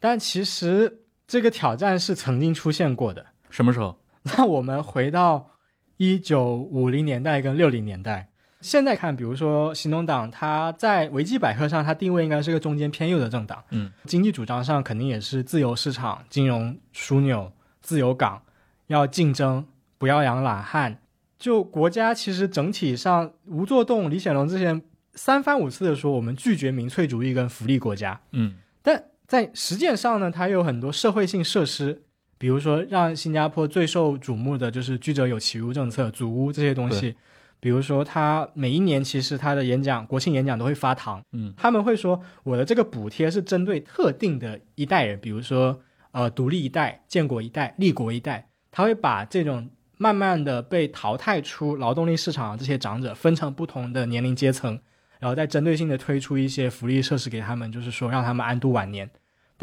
但其实这个挑战是曾经出现过的。什么时候？那我们回到一九五零年代跟六零年代。现在看，比如说行动党，它在维基百科上，它定位应该是个中间偏右的政党。嗯，经济主张上肯定也是自由市场、金融枢纽、自由港，要竞争，不要养懒汉。就国家其实整体上，吴作栋、李显龙之前三番五次的说，我们拒绝民粹主义跟福利国家。嗯，但在实践上呢，它有很多社会性设施，比如说让新加坡最受瞩目的就是居者有其屋政策、祖屋这些东西。比如说，他每一年其实他的演讲、国庆演讲都会发糖，嗯，他们会说我的这个补贴是针对特定的一代人，比如说呃独立一代、建国一代、立国一代，他会把这种慢慢的被淘汰出劳动力市场的这些长者分成不同的年龄阶层，然后再针对性的推出一些福利设施给他们，就是说让他们安度晚年。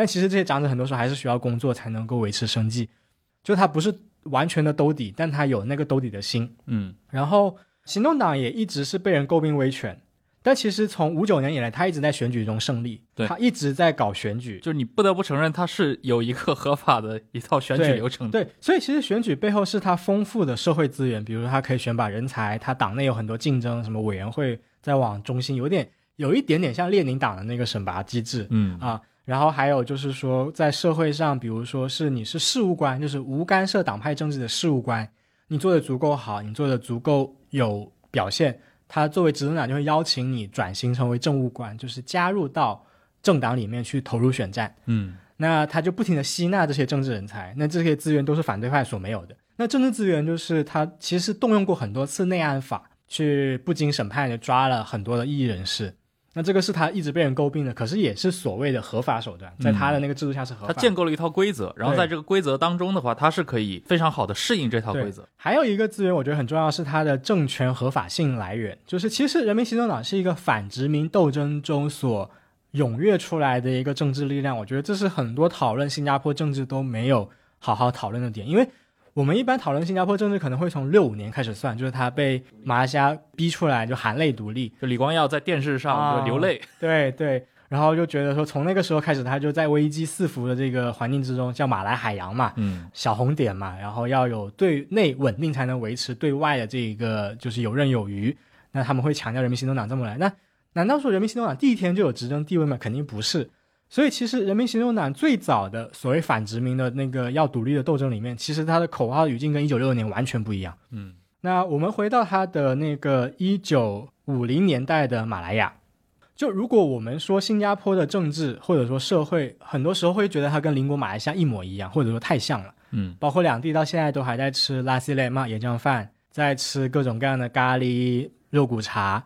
但其实这些长者很多时候还是需要工作才能够维持生计，就他不是完全的兜底，但他有那个兜底的心，嗯，然后。行动党也一直是被人诟病威权，但其实从五九年以来，他一直在选举中胜利，对他一直在搞选举，就是你不得不承认，他是有一个合法的一套选举流程的。对，所以其实选举背后是他丰富的社会资源，比如说他可以选拔人才，他党内有很多竞争，什么委员会在往中心，有点有一点点像列宁党的那个选拔机制，嗯啊，然后还有就是说在社会上，比如说是你是事务官，就是无干涉党派政治的事务官。你做的足够好，你做的足够有表现，他作为执政党就会邀请你转型成为政务官，就是加入到政党里面去投入选战。嗯，那他就不停的吸纳这些政治人才，那这些资源都是反对派所没有的。那政治资源就是他其实动用过很多次内安法，去不经审判就抓了很多的异议人士。那这个是他一直被人诟病的，可是也是所谓的合法手段，在他的那个制度下是合法。他建构了一套规则，然后在这个规则当中的话，他是可以非常好的适应这套规则。还有一个资源，我觉得很重要，是它的政权合法性来源。就是其实人民行动党是一个反殖民斗争中所踊跃出来的一个政治力量，我觉得这是很多讨论新加坡政治都没有好好讨论的点，因为。我们一般讨论新加坡政治，可能会从六五年开始算，就是他被马来西亚逼出来，就含泪独立，就李光耀在电视上流泪，对对，然后就觉得说，从那个时候开始，他就在危机四伏的这个环境之中，叫马来海洋嘛，嗯，小红点嘛，然后要有对内稳定，才能维持对外的这个就是游刃有余。那他们会强调人民行动党这么来，那难道说人民行动党第一天就有执政地位吗？肯定不是。所以，其实人民行动党最早的所谓反殖民的那个要独立的斗争里面，其实它的口号语境跟一九六六年完全不一样。嗯，那我们回到它的那个一九五零年代的马来亚，就如果我们说新加坡的政治或者说社会，很多时候会觉得它跟邻国马来西亚一模一样，或者说太像了。嗯，包括两地到现在都还在吃拉西莱嘛椰浆饭，在吃各种各样的咖喱肉骨茶。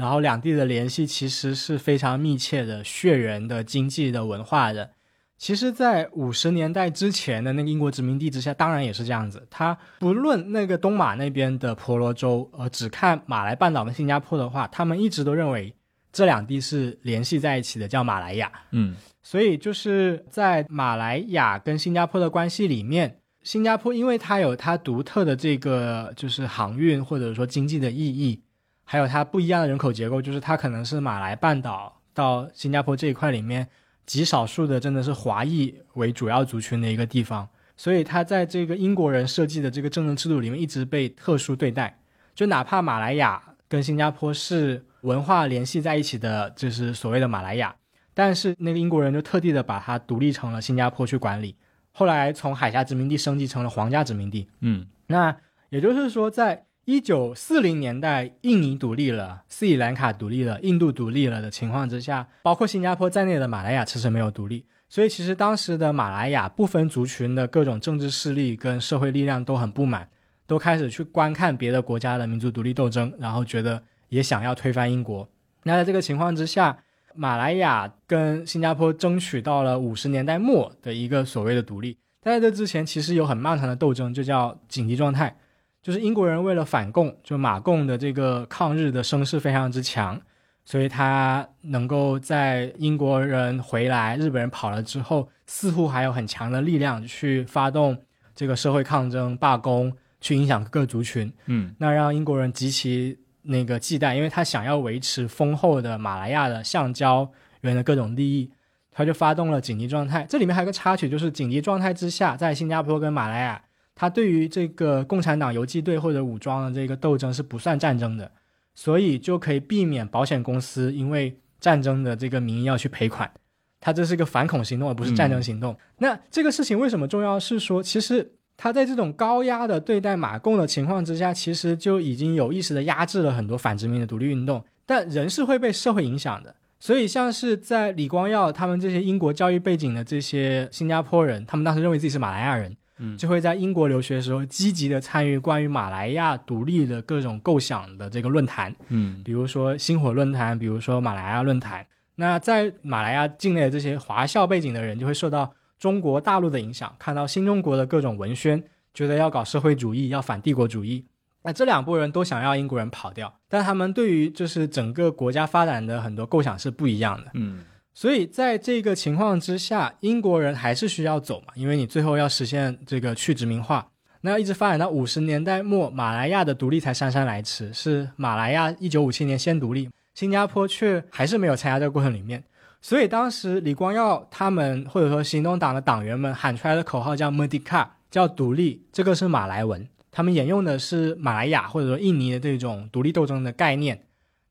然后两地的联系其实是非常密切的，血缘的、经济的、文化的。其实，在五十年代之前的那个英国殖民地之下，当然也是这样子。他不论那个东马那边的婆罗洲，呃，只看马来半岛跟新加坡的话，他们一直都认为这两地是联系在一起的，叫马来亚。嗯，所以就是在马来亚跟新加坡的关系里面，新加坡因为它有它独特的这个就是航运或者说经济的意义。还有它不一样的人口结构，就是它可能是马来半岛到新加坡这一块里面极少数的，真的是华裔为主要族群的一个地方，所以它在这个英国人设计的这个政治制度里面一直被特殊对待。就哪怕马来亚跟新加坡是文化联系在一起的，就是所谓的马来亚，但是那个英国人就特地的把它独立成了新加坡去管理，后来从海峡殖民地升级成了皇家殖民地。嗯，那也就是说在。一九四零年代，印尼独立了，斯里兰卡独立了，印度独立了的情况之下，包括新加坡在内的马来亚迟迟没有独立。所以，其实当时的马来亚部分族群的各种政治势力跟社会力量都很不满，都开始去观看别的国家的民族独立斗争，然后觉得也想要推翻英国。那在这个情况之下，马来亚跟新加坡争取到了五十年代末的一个所谓的独立。但在这之前，其实有很漫长的斗争，就叫紧急状态。就是英国人为了反共，就马共的这个抗日的声势非常之强，所以他能够在英国人回来、日本人跑了之后，似乎还有很强的力量去发动这个社会抗争、罢工，去影响各个族群。嗯，那让英国人极其那个忌惮，因为他想要维持丰厚的马来亚的橡胶园的各种利益，他就发动了紧急状态。这里面还有个插曲，就是紧急状态之下，在新加坡跟马来亚。他对于这个共产党游击队或者武装的这个斗争是不算战争的，所以就可以避免保险公司因为战争的这个名义要去赔款。他这是个反恐行动，而不是战争行动。那这个事情为什么重要？是说，其实他在这种高压的对待马共的情况之下，其实就已经有意识的压制了很多反殖民的独立运动。但人是会被社会影响的，所以像是在李光耀他们这些英国教育背景的这些新加坡人，他们当时认为自己是马来亚人。就会在英国留学的时候积极的参与关于马来亚独立的各种构想的这个论坛，嗯，比如说星火论坛，比如说马来亚论坛。那在马来亚境内的这些华校背景的人，就会受到中国大陆的影响，看到新中国的各种文宣，觉得要搞社会主义，要反帝国主义。那这两拨人都想要英国人跑掉，但他们对于就是整个国家发展的很多构想是不一样的，嗯。所以在这个情况之下，英国人还是需要走嘛，因为你最后要实现这个去殖民化。那要一直发展到五十年代末，马来亚的独立才姗姗来迟。是马来亚一九五七年先独立，新加坡却还是没有参加这个过程里面。所以当时李光耀他们或者说行动党的党员们喊出来的口号叫 “Merdeka”，叫独立，这个是马来文，他们沿用的是马来亚或者说印尼的这种独立斗争的概念。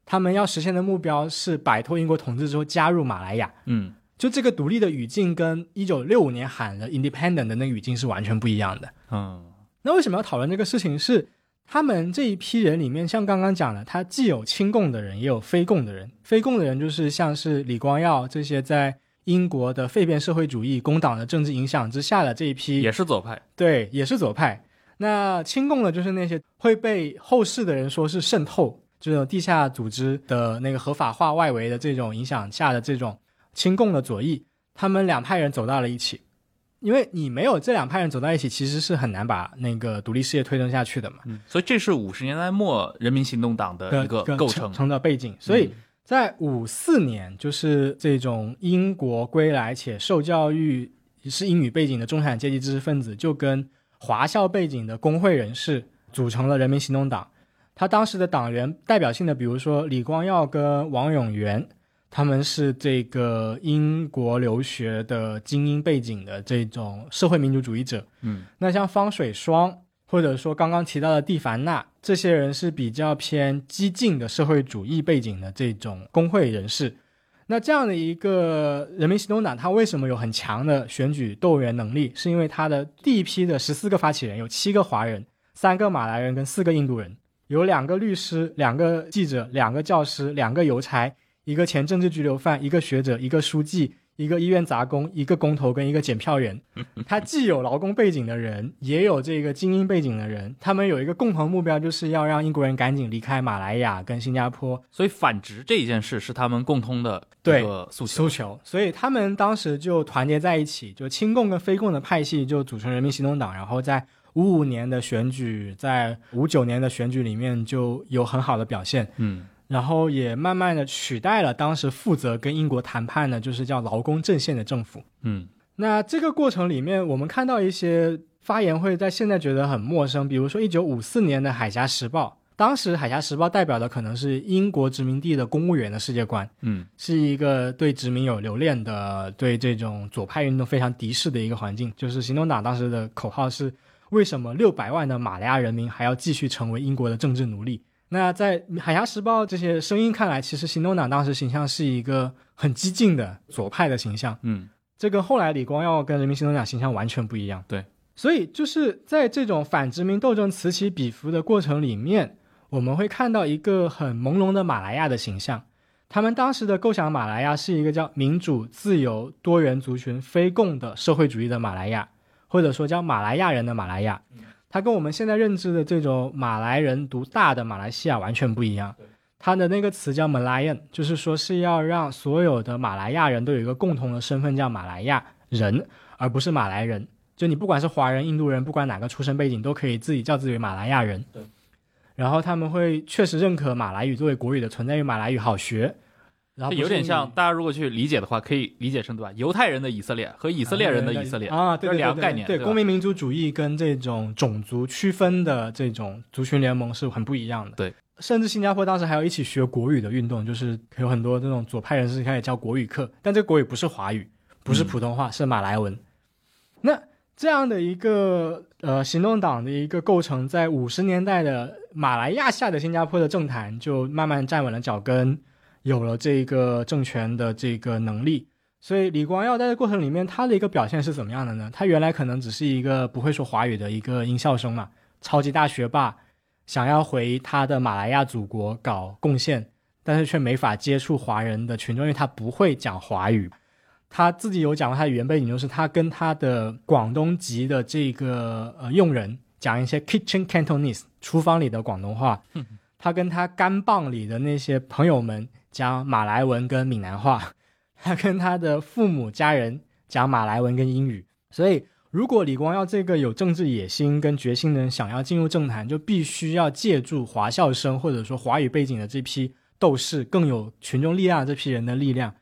他们要实现的目标是摆脱英国统治之后加入马来亚。嗯，就这个独立的语境跟一九六五年喊的 independent 的那个语境是完全不一样的。嗯，那为什么要讨论这个事情？是他们这一批人里面，像刚刚讲的，他既有亲共的人，也有非共的人。非共的人就是像是李光耀这些在英国的废变社会主义工党的政治影响之下的这一批，也是左派。对，也是左派。那亲共的，就是那些会被后世的人说是渗透。这种地下组织的那个合法化外围的这种影响下的这种亲共的左翼，他们两派人走到了一起，因为你没有这两派人走到一起，其实是很难把那个独立事业推动下去的嘛。嗯，所以这是五十年代末人民行动党的一个构成成的背景。所以在五四年，就是这种英国归来且受教育是英语背景的中产阶级知识分子，就跟华校背景的工会人士组成了人民行动党。他当时的党员代表性的，比如说李光耀跟王永元，他们是这个英国留学的精英背景的这种社会民主主义者。嗯，那像方水双，或者说刚刚提到的蒂凡纳，这些人是比较偏激进的社会主义背景的这种工会人士。那这样的一个人民行动党，它为什么有很强的选举动员能力？是因为它的第一批的十四个发起人有七个华人，三个马来人跟四个印度人。有两个律师，两个记者，两个教师，两个邮差，一个前政治拘留犯，一个学者，一个书记，一个医院杂工，一个工头跟一个检票员。他既有劳工背景的人，也有这个精英背景的人。他们有一个共同目标，就是要让英国人赶紧离开马来亚跟新加坡。所以反殖这一件事是他们共通的对诉诉求。所以他们当时就团结在一起，就亲共跟非共的派系就组成人民行动党，然后在。五五年的选举，在五九年的选举里面就有很好的表现，嗯，然后也慢慢的取代了当时负责跟英国谈判的，就是叫劳工阵线的政府，嗯，那这个过程里面，我们看到一些发言会在现在觉得很陌生，比如说一九五四年的《海峡时报》，当时《海峡时报》代表的可能是英国殖民地的公务员的世界观，嗯，是一个对殖民有留恋的，对这种左派运动非常敌视的一个环境，就是行动党当时的口号是。为什么六百万的马来亚人民还要继续成为英国的政治奴隶？那在《海峡时报》这些声音看来，其实行动党当时形象是一个很激进的左派的形象。嗯，这跟后来李光耀跟人民行动党形象完全不一样。对，所以就是在这种反殖民斗争此起彼伏的过程里面，我们会看到一个很朦胧的马来亚的形象。他们当时的构想，马来亚是一个叫民主、自由、多元族群、非共的社会主义的马来亚。或者说叫马来亚人的马来亚，它跟我们现在认知的这种马来人读大的马来西亚完全不一样。它的那个词叫 Malayan，就是说是要让所有的马来亚人都有一个共同的身份，叫马来亚人，而不是马来人。就你不管是华人、印度人，不管哪个出身背景，都可以自己叫自己为马来亚人。对。然后他们会确实认可马来语作为国语的存在，因为马来语好学。然后有点像，大家如果去理解的话，可以理解成对吧？犹太人的以色列和以色列人的以色列啊，对两个概念。对公民民主主义跟这种种族区分的这种族群联盟是很不一样的。对，甚至新加坡当时还有一起学国语的运动，就是有很多这种左派人士开始教国语课，但这个国语不是华语，不是普通话，是马来文。那这样的一个呃行动党的一个构成，在五十年代的马来亚下的新加坡的政坛就慢慢站稳了脚跟，有了这个政权的这个能力。所以李光耀在这过程里面，他的一个表现是怎么样的呢？他原来可能只是一个不会说华语的一个音效生嘛，超级大学霸，想要回他的马来亚祖国搞贡献，但是却没法接触华人的群众，因为他不会讲华语。他自己有讲过，他的语言背景就是他跟他的广东籍的这个呃佣人讲一些 kitchen Cantonese 厨房里的广东话，他跟他干棒里的那些朋友们讲马来文跟闽南话。他跟他的父母家人讲马来文跟英语，所以如果李光耀这个有政治野心跟决心的人想要进入政坛，就必须要借助华校生或者说华语背景的这批斗士，更有群众力量这批人的力量。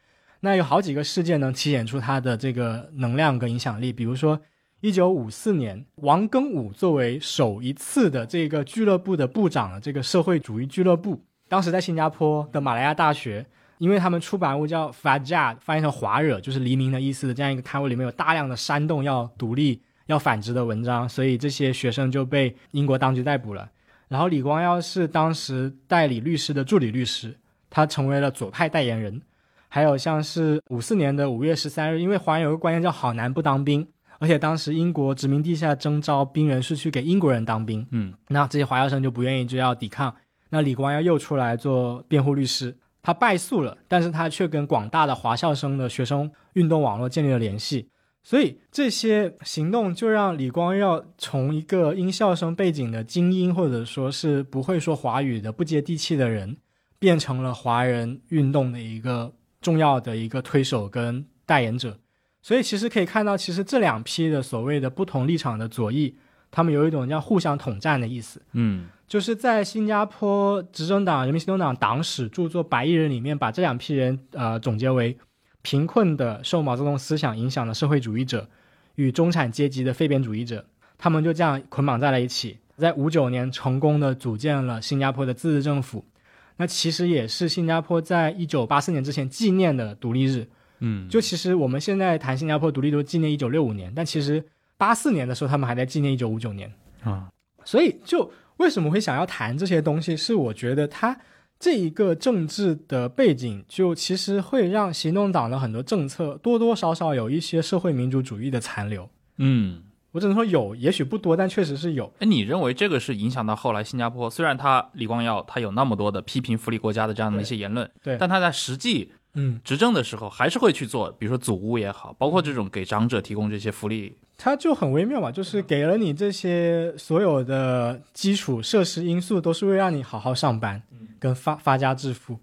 那有好几个事件能体现出他的这个能量跟影响力，比如说一九五四年，王庚武作为首一次的这个俱乐部的部长的，这个社会主义俱乐部，当时在新加坡的马来亚大学。因为他们出版物叫 Fajar，翻译成华惹，就是黎明的意思的这样一个刊物，里面有大量的煽动要独立、要反殖的文章，所以这些学生就被英国当局逮捕了。然后李光耀是当时代理律师的助理律师，他成为了左派代言人。还有像是五四年的五月十三日，因为华人有个观念叫“好男不当兵”，而且当时英国殖民地下征召兵人是去给英国人当兵，嗯，那这些华侨生就不愿意，就要抵抗。那李光耀又出来做辩护律师。他败诉了，但是他却跟广大的华校生的学生运动网络建立了联系，所以这些行动就让李光耀从一个音校生背景的精英，或者说是不会说华语的不接地气的人，变成了华人运动的一个重要的一个推手跟代言者。所以其实可以看到，其实这两批的所谓的不同立场的左翼，他们有一种叫互相统战的意思。嗯。就是在新加坡执政党人民行动党党史著作《白衣人》里面，把这两批人呃总结为 贫困的受毛泽东思想影响的社会主义者与中产阶级的废边主义者，他们就这样捆绑在了一起，在五九年成功的组建了新加坡的自治政府。那其实也是新加坡在一九八四年之前纪念的独立日。嗯，就其实我们现在谈新加坡独立都纪念一九六五年，但其实八四年的时候他们还在纪念一九五九年啊，所以就。为什么会想要谈这些东西？是我觉得他这一个政治的背景，就其实会让行动党的很多政策多多少少有一些社会民主主义的残留。嗯，我只能说有，也许不多，但确实是有。哎，你认为这个是影响到后来新加坡？虽然他李光耀他有那么多的批评福利国家的这样的一些言论，对，但他在实际嗯执政的时候还是会去做，比如说祖屋也好，包括这种给长者提供这些福利。它就很微妙嘛，就是给了你这些所有的基础设施因素，都是为让你好好上班，跟发发家致富。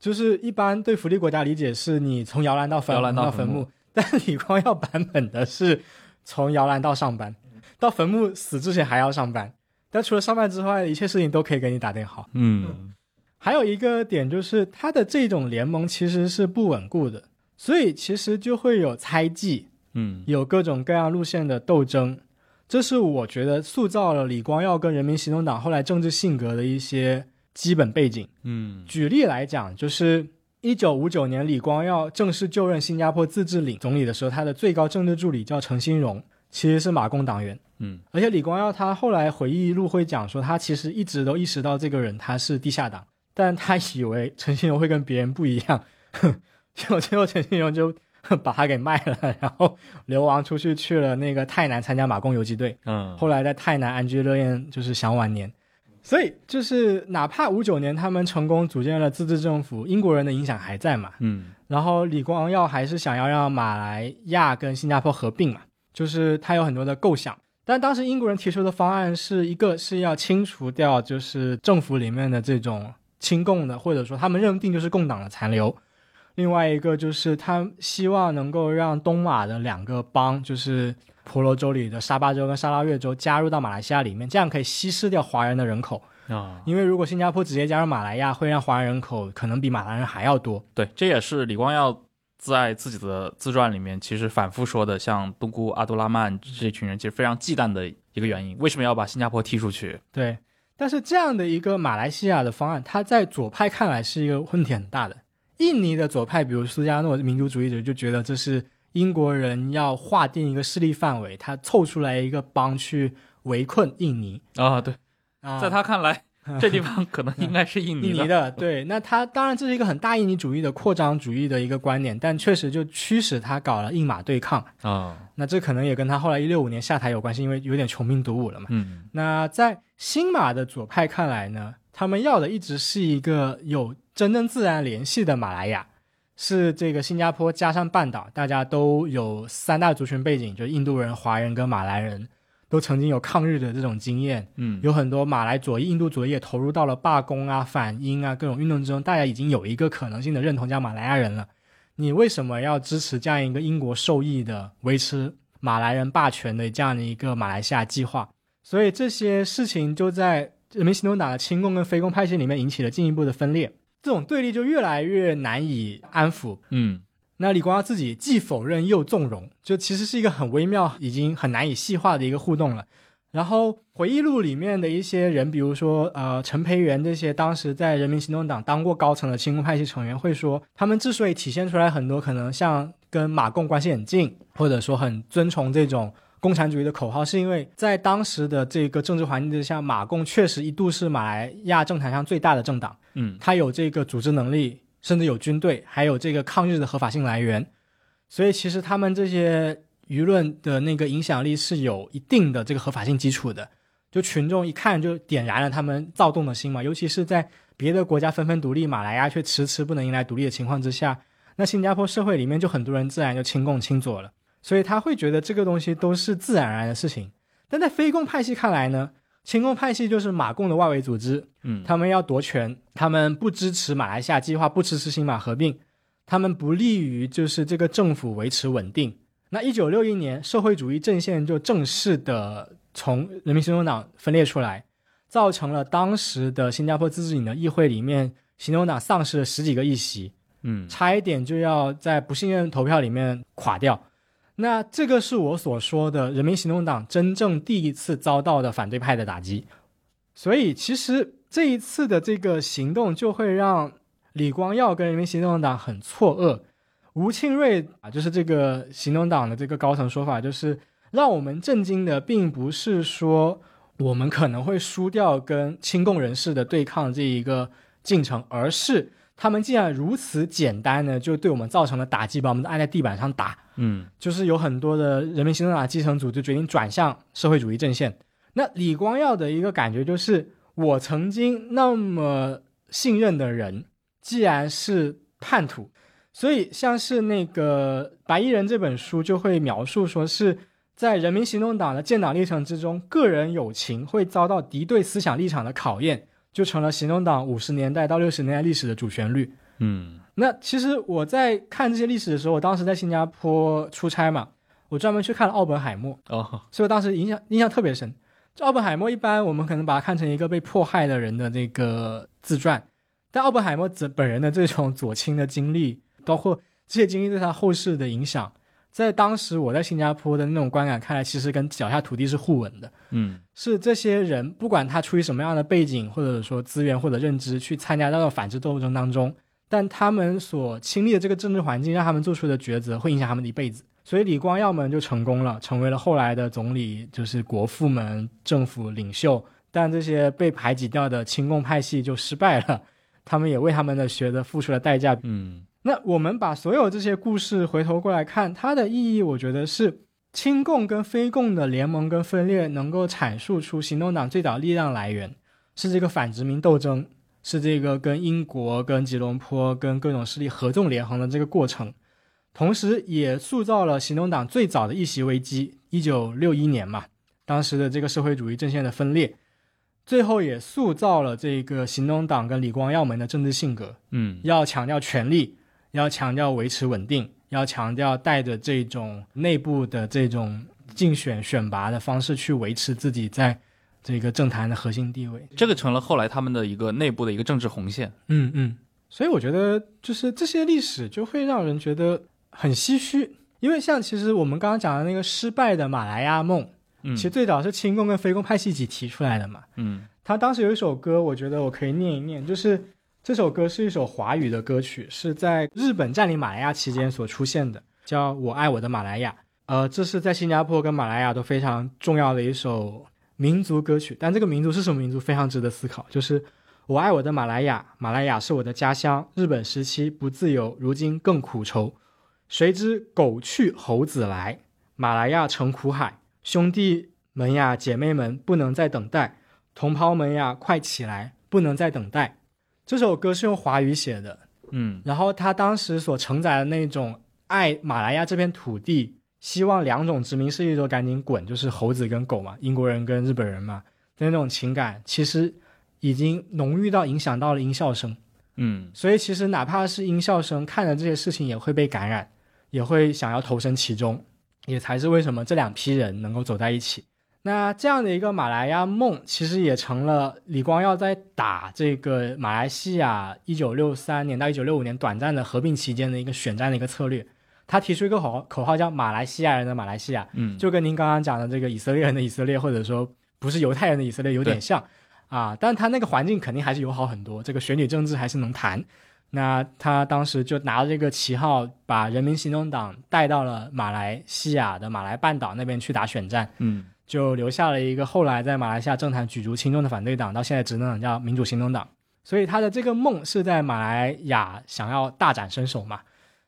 就是一般对福利国家理解是你从摇篮到摇篮到坟墓，但李光耀版本的是从摇篮到上班，到坟墓死之前还要上班。但除了上班之外，一切事情都可以给你打点好。嗯，还有一个点就是他的这种联盟其实是不稳固的，所以其实就会有猜忌。嗯，有各种各样路线的斗争，这是我觉得塑造了李光耀跟人民行动党后来政治性格的一些基本背景。嗯，举例来讲，就是一九五九年李光耀正式就任新加坡自治领总理的时候，他的最高政治助理叫陈新荣，其实是马共党员。嗯，而且李光耀他后来回忆录会讲说，他其实一直都意识到这个人他是地下党，但他以为陈新荣会跟别人不一样，结果最后陈新荣就。把他给卖了，然后流亡出去，去了那个泰南参加马共游击队。嗯，后来在泰南安居乐业，就是享晚年。所以就是哪怕五九年他们成功组建了自治政府，英国人的影响还在嘛。嗯，然后李光耀还是想要让马来亚跟新加坡合并嘛，就是他有很多的构想。但当时英国人提出的方案是一个是要清除掉就是政府里面的这种亲共的，或者说他们认定就是共党的残留。另外一个就是他希望能够让东马的两个邦，就是婆罗洲里的沙巴州跟沙拉越州加入到马来西亚里面，这样可以稀释掉华人的人口啊。因为如果新加坡直接加入马来亚，会让华人人口可能比马来人还要多。对，这也是李光耀在自己的自传里面其实反复说的，像东姑阿杜拉曼这群人其实非常忌惮的一个原因，为什么要把新加坡踢出去？对，但是这样的一个马来西亚的方案，它在左派看来是一个问题很大的。印尼的左派，比如苏加诺民族主义者就觉得这是英国人要划定一个势力范围，他凑出来一个帮去围困印尼啊，对，啊，在他看来，这地方可能应该是印尼的。印尼的，对，那他当然这是一个很大印尼主义的扩张主义的一个观点，但确实就驱使他搞了印马对抗。啊，那这可能也跟他后来一六五年下台有关系，因为有点穷兵黩武了嘛。嗯那在新马的左派看来呢，他们要的一直是一个有真正自然联系的马来亚，是这个新加坡加上半岛，大家都有三大族群背景，就是印度人、华人跟马来人，都曾经有抗日的这种经验。嗯，有很多马来左翼、印度左翼也投入到了罢工啊、反英啊各种运动之中，大家已经有一个可能性的认同叫马来亚人了。你为什么要支持这样一个英国受益的维持马来人霸权的这样的一个马来西亚计划？所以这些事情就在人民行动党的亲共跟非共派系里面引起了进一步的分裂，这种对立就越来越难以安抚。嗯那李光耀自己既否认又纵容，就其实是一个很微妙、已经很难以细化的一个互动了。然后回忆录里面的一些人，比如说呃陈培元这些当时在人民行动党当过高层的亲共派系成员会说，他们之所以体现出来很多可能像跟马共关系很近，或者说很遵从这种共产主义的口号，是因为在当时的这个政治环境之下，马共确实一度是马来亚政坛上最大的政党。嗯它有这个组织能力，甚至有军队，还有这个抗日的合法性来源，所以其实他们这些舆论的那个影响力是有一定的这个合法性基础的。就群众一看就点燃了他们躁动的心嘛，尤其是在别的国家纷纷独立，马来亚却迟迟不能迎来独立的情况之下，那新加坡社会里面就很多人自然就亲共亲左了，所以他会觉得这个东西都是自然而然的事情。但在非共派系看来呢，亲共派系就是马共的外围组织，嗯，他们要夺权，他们不支持马来西亚计划，不支持新马合并，他们不利于就是这个政府维持稳定。那一九六一年，社会主义阵线就正式的从人民行动党分裂出来，造成了当时的新加坡自治领的议会里面，行动党丧失了十几个议席，嗯差一点就要在不信任投票里面垮掉。那这个是我所说的人民行动党真正第一次遭到的反对派的打击，所以其实这一次的这个行动就会让李光耀跟人民行动党很错愕。吴庆瑞啊，就是这个行动党的这个高层说法，就是让我们震惊的，并不是说我们可能会输掉跟亲共人士的对抗这一个进程，而是他们竟然如此简单呢，就对我们造成了打击，把我们按在地板上打。嗯就是有很多的人民行动党基层组织决定转向社会主义阵线。那李光耀的一个感觉就是，我曾经那么信任的人，既然是叛徒，所以像是那个《白衣人》这本书就会描述说是。在人民行动党的建党历程之中，个人友情会遭到敌对思想立场的考验，就成了行动党五十年代到六十年代历史的主旋律。嗯那其实我在看这些历史的时候，我当时在新加坡出差嘛，我专门去看了奥本海默，哦所以我当时印象印象特别深。这奥本海默一般我们可能把它看成一个被迫害的人的那个自传，但奥本海默本本人的这种左倾的经历，包括这些经历对他后世的影响，在当时我在新加坡的那种观感看来，其实跟脚下土地是互文的。嗯是这些人，不管他出于什么样的背景，或者说资源或者认知，去参加到反制斗争当中，但他们所经历的这个政治环境，让他们做出的抉择，会影响他们的一辈子。所以李光耀们就成功了，成为了后来的总理，就是国父们、政府领袖。但这些被排挤掉的亲共派系就失败了，他们也为他们的学的付出了代价。嗯那我们把所有这些故事回头过来看，它的意义，我觉得是亲共跟非共的联盟跟分裂，能够阐述出行动党最早力量来源是这个反殖民斗争，是这个跟英国、跟吉隆坡、跟各种势力合纵连横的这个过程，同时也塑造了行动党最早的一席危机，一九六一年嘛，当时的这个社会主义阵线的分裂，最后也塑造了这个行动党跟李光耀们的政治性格。嗯要强调权力，要强调维持稳定，要强调带着这种内部的这种竞选选拔的方式去维持自己在这个政坛的核心地位。这个成了后来他们的一个内部的一个政治红线。嗯嗯，所以我觉得就是这些历史就会让人觉得很唏嘘，因为像其实我们刚刚讲的那个失败的马来亚梦，嗯其实最早是亲共跟非共派系一起提出来的嘛。嗯他当时有一首歌，我觉得我可以念一念，就是这首歌是一首华语的歌曲，是在日本占领马来亚期间所出现的。叫《我爱我的马来亚》。呃，这是在新加坡跟马来亚都非常重要的一首民族歌曲。但这个民族是什么民族，非常值得思考。就是我爱我的马来亚，马来亚是我的家乡。日本时期不自由，如今更苦愁。谁知狗去猴子来，马来亚成苦海。兄弟们呀，姐妹们，不能再等待。同胞们呀，快起来，不能再等待。这首歌是用华语写的，嗯然后他当时所承载的那种爱马来亚这片土地，希望两种殖民势力都赶紧滚，就是猴子跟狗嘛，英国人跟日本人嘛的那种情感，其实已经浓郁到影响到了音效声。嗯所以其实哪怕是音效生看着这些事情也会被感染，也会想要投身其中，也才是为什么这两批人能够走在一起。那这样的一个马来亚梦，其实也成了李光耀在打这个马来西亚一九六三年到一九六五年短暂的合并期间的一个选战的一个策略。他提出一个口号，口号叫“马来西亚人的马来西亚”，嗯，就跟您刚刚讲的这个以色列人的以色列，或者说不是犹太人的以色列有点像啊。但他那个环境肯定还是友好很多，这个选举政治还是能谈。那他当时就拿着这个旗号，把人民行动党带到了马来西亚的马来半岛那边去打选战，嗯就留下了一个后来在马来西亚政坛举足轻重的反对党，到现在执政党叫民主行动党。所以他的这个梦是在马来亚想要大展身手嘛，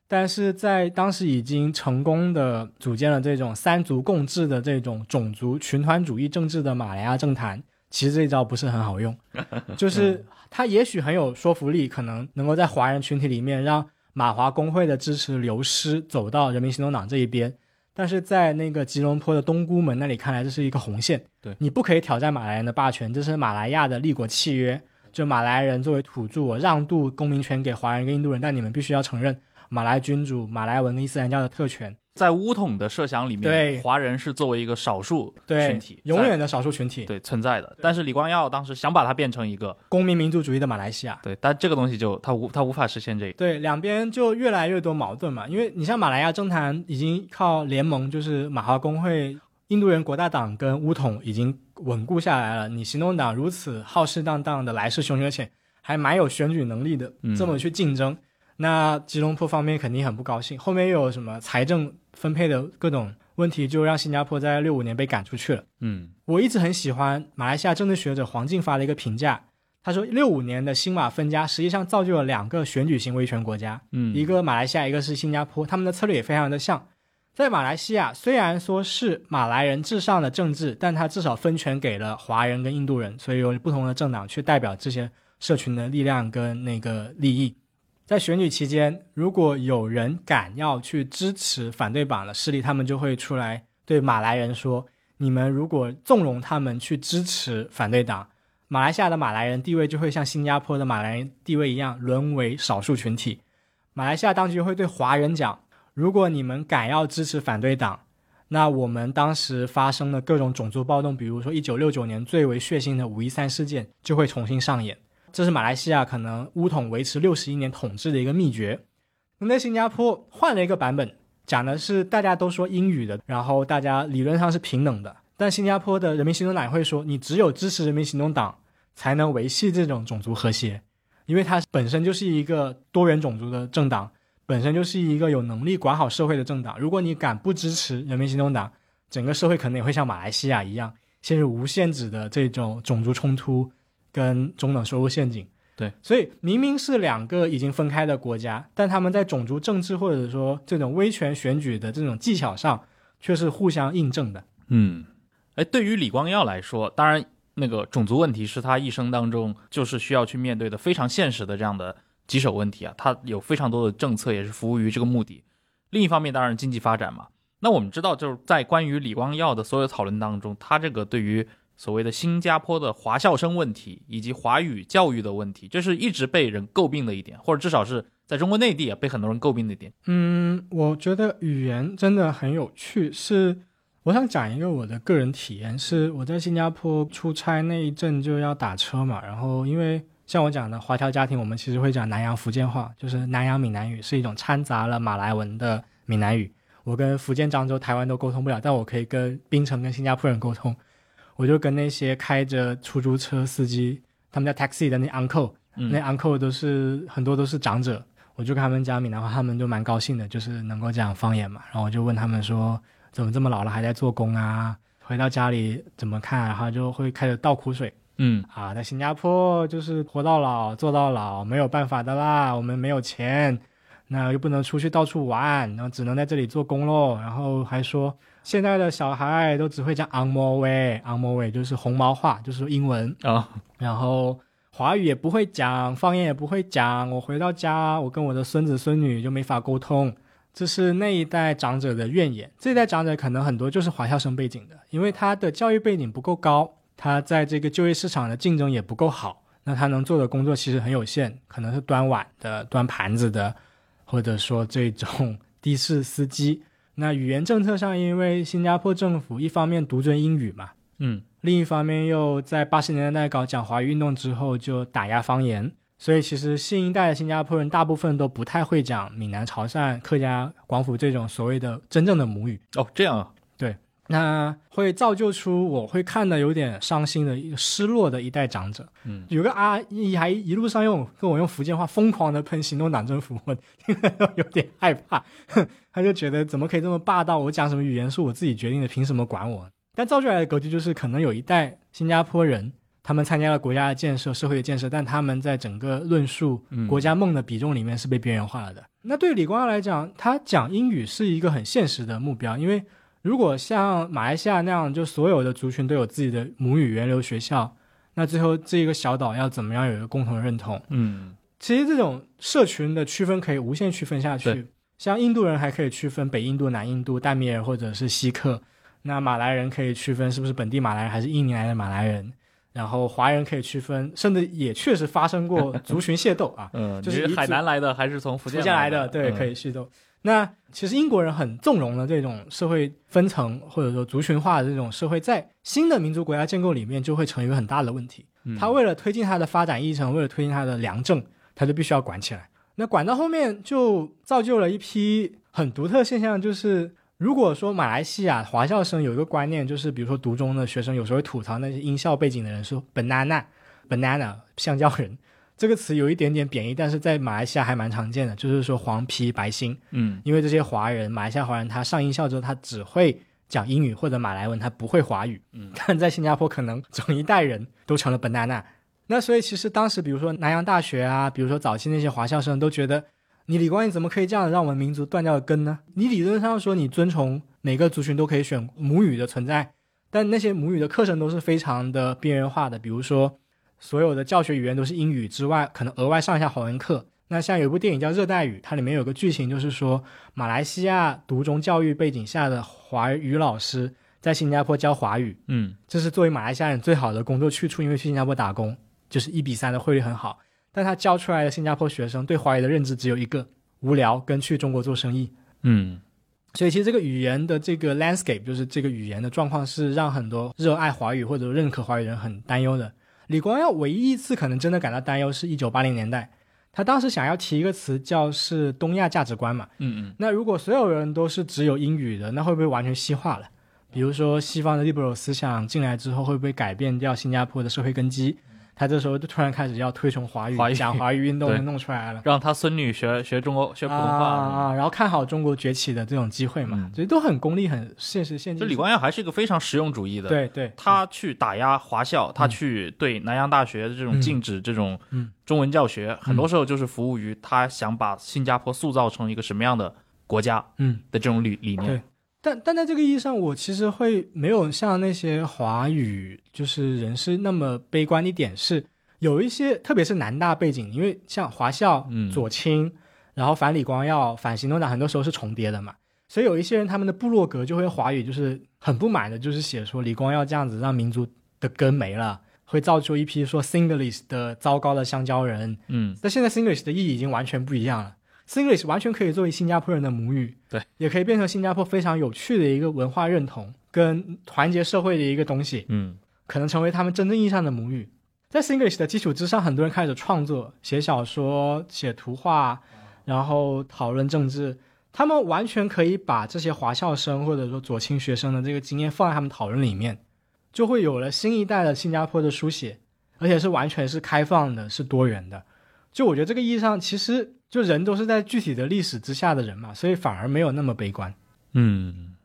但是在当时已经成功的组建了这种三族共治的这种种族群团主义政治的马来亚政坛，其实这一招不是很好用，就是他也许很有说服力，可能能够在华人群体里面让马华工会的支持流失，走到人民行动党这一边。但是在那个吉隆坡的东姑门那里看来，这是一个红线，对你不可以挑战马来人的霸权，这是马来亚的立国契约。就马来人作为土著，我让渡公民权给华人跟印度人，但你们必须要承认马来君主、马来文跟伊斯兰教的特权。在巫统的设想里面，对华人是作为一个少数群体，永远的少数群体，对存在的。但是李光耀当时想把它变成一个公民民族主义的马来西亚。对，但这个东西就他无他无法实现这个。对，两边就越来越多矛盾嘛，因为你像马来亚政坛已经靠联盟，就是马华工会、印度人国大党跟巫统已经稳固下来了。你行动党如此浩浩荡荡的来势汹汹，而且还蛮有选举能力的，嗯这么去竞争，那吉隆坡方面肯定很不高兴。后面又有什么财政分配的各种问题，就让新加坡在六五年被赶出去了。嗯我一直很喜欢马来西亚政治学者黄进发的一个评价，他说六五年的新马分家实际上造就了两个选举型威权国家，嗯，一个马来西亚，一个是新加坡，他们的策略也非常的像。在马来西亚，虽然说是马来人至上的政治，但他至少分权给了华人跟印度人，所以有不同的政党去代表这些社群的力量跟那个利益。在选举期间，如果有人敢要去支持反对党的势力，他们就会出来对马来人说：“你们如果纵容他们去支持反对党，马来西亚的马来人地位就会像新加坡的马来人地位一样，沦为少数群体。”马来西亚当局会对华人讲：“如果你们敢要支持反对党，那我们当时发生的各种种族暴动，比如说一九六九年最为血腥的五一三事件，就会重新上演。这是马来西亚可能巫统维持六十一年统治的一个秘诀。那在新加坡换了一个版本，讲的是大家都说英语的，然后大家理论上是平等的，但新加坡的人民行动党会说，你只有支持人民行动党，才能维系这种种族和谐，因为它本身就是一个多元种族的政党。本身就是一个有能力管好社会的政党。如果你敢不支持人民行动党，整个社会可能也会像马来西亚一样，陷入无限制的这种种族冲突跟中等收入陷阱。对，所以明明是两个已经分开的国家，但他们在种族政治或者说这种威权选举的这种技巧上，却是互相印证的。嗯，哎，对于李光耀来说，当然那个种族问题是他一生当中就是需要去面对的非常现实的这样的棘手问题啊，他有非常多的政策也是服务于这个目的。另一方面，当然经济发展嘛。那我们知道，就是在关于李光耀的所有讨论当中，他这个对于所谓的新加坡的华校生问题以及华语教育的问题，这是一直被人诟病的一点，或者至少是在中国内地也被很多人诟病的一点。嗯，我觉得语言真的很有趣。是我想讲一个我的个人体验，是我在新加坡出差那一阵就要打车嘛，然后因为像我讲的华侨家庭，我们其实会讲南洋福建话，就是南洋闽南语，是一种掺杂了马来文的闽南语。我跟福建漳州、台湾都沟通不了，但我可以跟槟城、跟新加坡人沟通。我就跟那些开着出租车司机，他们叫 taxi 的那 uncle，、嗯那 uncle 都是很多都是长者，我就跟他们讲闽南话，他们就蛮高兴的，就是能够讲方言嘛。然后我就问他们说，怎么这么老了还在做工啊？回到家里怎么看？然后就会开始倒苦水嗯啊，在新加坡就是活到老做到老，没有办法的啦，我们没有钱，那又不能出去到处玩，然后只能在这里做工喽。然后还说现在的小孩都只会讲昂摩威，昂摩威就是红毛话，就是英文。啊，然后华语也不会讲，方言也不会讲。我回到家，我跟我的孙子孙女就没法沟通，这是那一代长者的怨言。这一代长者可能很多就是华校生背景的，因为他的教育背景不够高，他在这个就业市场的竞争也不够好，那他能做的工作其实很有限，可能是端碗的、端盘子的，或者说这种的士司机。那语言政策上，因为新加坡政府一方面独尊英语嘛，嗯。另一方面又在八十年代搞讲华语运动之后就打压方言，所以其实新一代的新加坡人大部分都不太会讲闽南、潮汕、客家、广府这种所谓的真正的母语，哦，这样啊，那会造就出我会看的有点伤心的一个失落的一代长者。嗯，有个阿姨还一路上用跟我用福建话疯狂的喷行动党政府，我听了都有点害怕。他就觉得怎么可以这么霸道？我讲什么语言是我自己决定的，凭什么管我？但造就来的格局就是，可能有一代新加坡人，他们参加了国家的建设、社会的建设，但他们在整个论述嗯国家梦的比重里面是被边缘化了的。那对李光耀来讲，他讲英语是一个很现实的目标，因为如果像马来西亚那样，就所有的族群都有自己的母语源流学校，那最后这一个小岛要怎么样有一个共同认同？嗯其实这种社群的区分可以无限区分下去。像印度人还可以区分北印度、南印度、淡米尔或者是锡克，那马来人可以区分是不是本地马来人还是印尼来的马来人，然后华人可以区分，甚至也确实发生过族群械斗啊，嗯，就是海南来的还是从福福建的？来的，对，嗯可以械斗。那其实英国人很纵容了这种社会分层或者说族群化的这种社会，在新的民族国家建构里面就会成一个很大的问题。嗯他为了推进他的发展议程，为了推进他的良政，他就必须要管起来。那管到后面就造就了一批很独特现象，就是如果说马来西亚华校生有一个观念，就是比如说读中的学生有时候会吐槽那些音效背景的人说 banana banana 香蕉人这个词有一点点贬义，但是在马来西亚还蛮常见的，就是说黄皮白心，嗯因为这些华人，马来西亚华人，他上音校之后，他只会讲英语或者马来文，他不会华语。嗯，但在新加坡，可能整一代人都成了 banana。那所以其实当时，比如说南洋大学啊，比如说早期那些华校生都觉得，你李光耀怎么可以这样让我们民族断掉了根呢？你理论上说你遵从每个族群都可以选母语的存在，但那些母语的课程都是非常的边缘化的，比如说所有的教学语言都是英语之外，可能额外上一下华文课。那像有一部电影叫《热带雨》，它里面有个剧情，就是说马来西亚独中教育背景下的华语老师在新加坡教华语，嗯这是作为马来西亚人最好的工作去处，因为去新加坡打工就是一比三的汇率很好。但他教出来的新加坡学生对华语的认知只有一个：无聊，跟去中国做生意。嗯所以其实这个语言的这个 landscape，就是这个语言的状况，是让很多热爱华语或者认可华语人很担忧的。李光耀唯一一次可能真的感到担忧是一九八零年代，他当时想要提一个词叫是东亚价值观嘛。嗯嗯那如果所有人都是只有英语的，那会不会完全西化了？比如说西方的 liberal 思想进来之后，会不会改变掉新加坡的社会根基？他这时候就突然开始要推崇华语，华语讲华语运动就弄出来了。让他孙女学学中国学普通话。啊啊，然后看好中国崛起的这种机会嘛嗯，所以都很功利、很现实、现实。就李光耀还是一个非常实用主义的，对对，他去打压华校，他去对南洋大学的这种嗯禁止这种嗯中文教学，很多时候就是服务于他想把新加坡塑造成一个什么样的国家嗯，的这种理理念。对但但在这个意义上，我其实会没有像那些华语就是人士那么悲观一点，是有一些，特别是南大背景，因为像华校、嗯左倾，然后反李光耀、反行动党，很多时候是重叠的嘛。所以有一些人他们的部落格就会华语就是很不满的，就是写说李光耀这样子让民族的根没了，会造出一批说 Singlish 的糟糕的香蕉人，嗯但现在 Singlish 的意义已经完全不一样了。Singlish 完全可以作为新加坡人的母语，对，也可以变成新加坡非常有趣的一个文化认同跟团结社会的一个东西，嗯可能成为他们真正意义上的母语。在 Singlish 的基础之上，很多人开始创作、写小说、写图画，然后讨论政治。他们完全可以把这些华校生或者说左倾学生的这个经验放在他们讨论里面，就会有了新一代的新加坡的书写，而且是完全是开放的，是多元的。就我觉得这个意义上，其实就人都是在具体的历史之下的人嘛，所以反而没有那么悲观。嗯，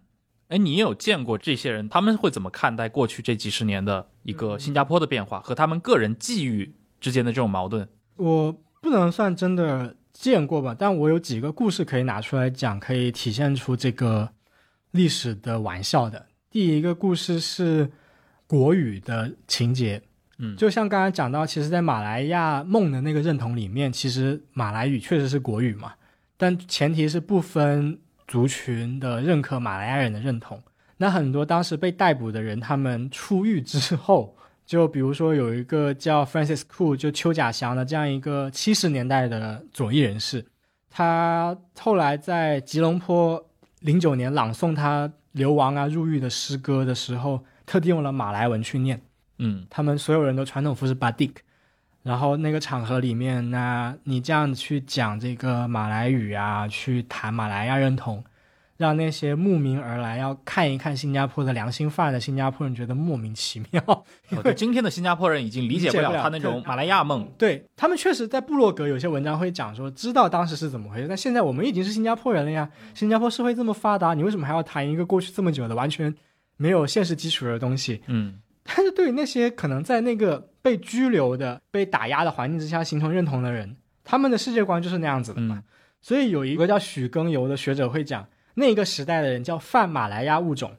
哎，你有见过这些人，他们会怎么看待过去这几十年的一个新加坡的变化和他们个人际遇之间的这种矛盾？我不能算真的见过吧，但我有几个故事可以拿出来讲，可以体现出这个历史的玩笑的。第一个故事是国语的情节，嗯就像刚才讲到，其实，在马来亚梦的那个认同里面，其实马来语确实是国语嘛，但前提是不分族群的认可马来亚人的认同。那很多当时被逮捕的人，他们出狱之后，就比如说有一个叫 Francis Koo，就邱甲祥的这样一个七十年代的左翼人士，他后来在吉隆坡零九年朗诵他流亡啊入狱的诗歌的时候，特地用了马来文去念。嗯他们所有人都传统服饰 batik，然后那个场合里面，那你这样去讲这个马来语啊，去谈马来亚认同，让那些慕名而来要看一看新加坡的良心犯的新加坡人觉得莫名其妙。我觉得今天的新加坡人已经理解不了了他那种马来亚梦。对他们确实在部落格有些文章会讲说，知道当时是怎么回事，但现在我们已经是新加坡人了呀，新加坡社会这么发达，你为什么还要谈一个过去这么久的完全没有现实基础的东西？嗯但是对于那些可能在那个被拘留的、被打压的环境之下形成认同的人，他们的世界观就是那样子的嘛。嗯所以有一个叫许耕游的学者会讲，那个时代的人叫泛马来亚物种，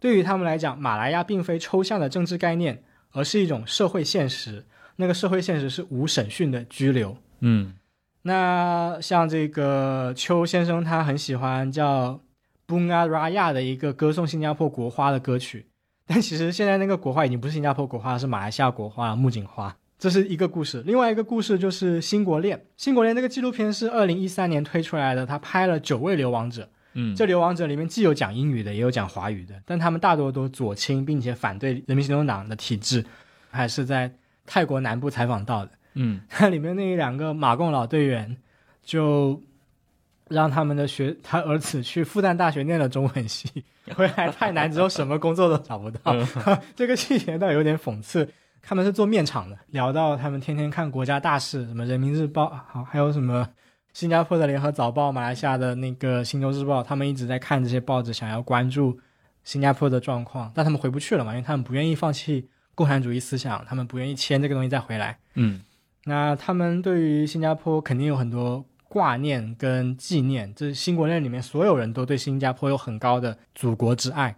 对于他们来讲，马来亚并非抽象的政治概念，而是一种社会现实。那个社会现实是无审讯的拘留。嗯那像这个邱先生，他很喜欢叫 Bunga Raya 的一个歌颂新加坡国花的歌曲，但其实现在那个国画已经不是新加坡国画，是马来西亚国画木槿花。这是一个故事，另外一个故事就是《新国恋》。《新国恋》这个纪录片是二零一三年推出来的，他拍了九位流亡者，嗯，这流亡者里面既有讲英语的，也有讲华语的，但他们大多都左倾，并且反对人民行动党的体制，还是在泰国南部采访到的。嗯那 里面那两个马共老队员就让他们的学他儿子去复旦大学念了中文系，回来太难之后什么工作都找不到，这个细节倒有点讽刺。他们是做面厂的，聊到他们天天看国家大事，什么人民日报，好，还有什么新加坡的联合早报、马来西亚的那个新洲日报，他们一直在看这些报纸，想要关注新加坡的状况，但他们回不去了嘛，因为他们不愿意放弃共产主义思想，他们不愿意签这个东西再回来。嗯那他们对于新加坡肯定有很多挂念跟纪念，这是新国内里面所有人都对新加坡有很高的祖国之爱。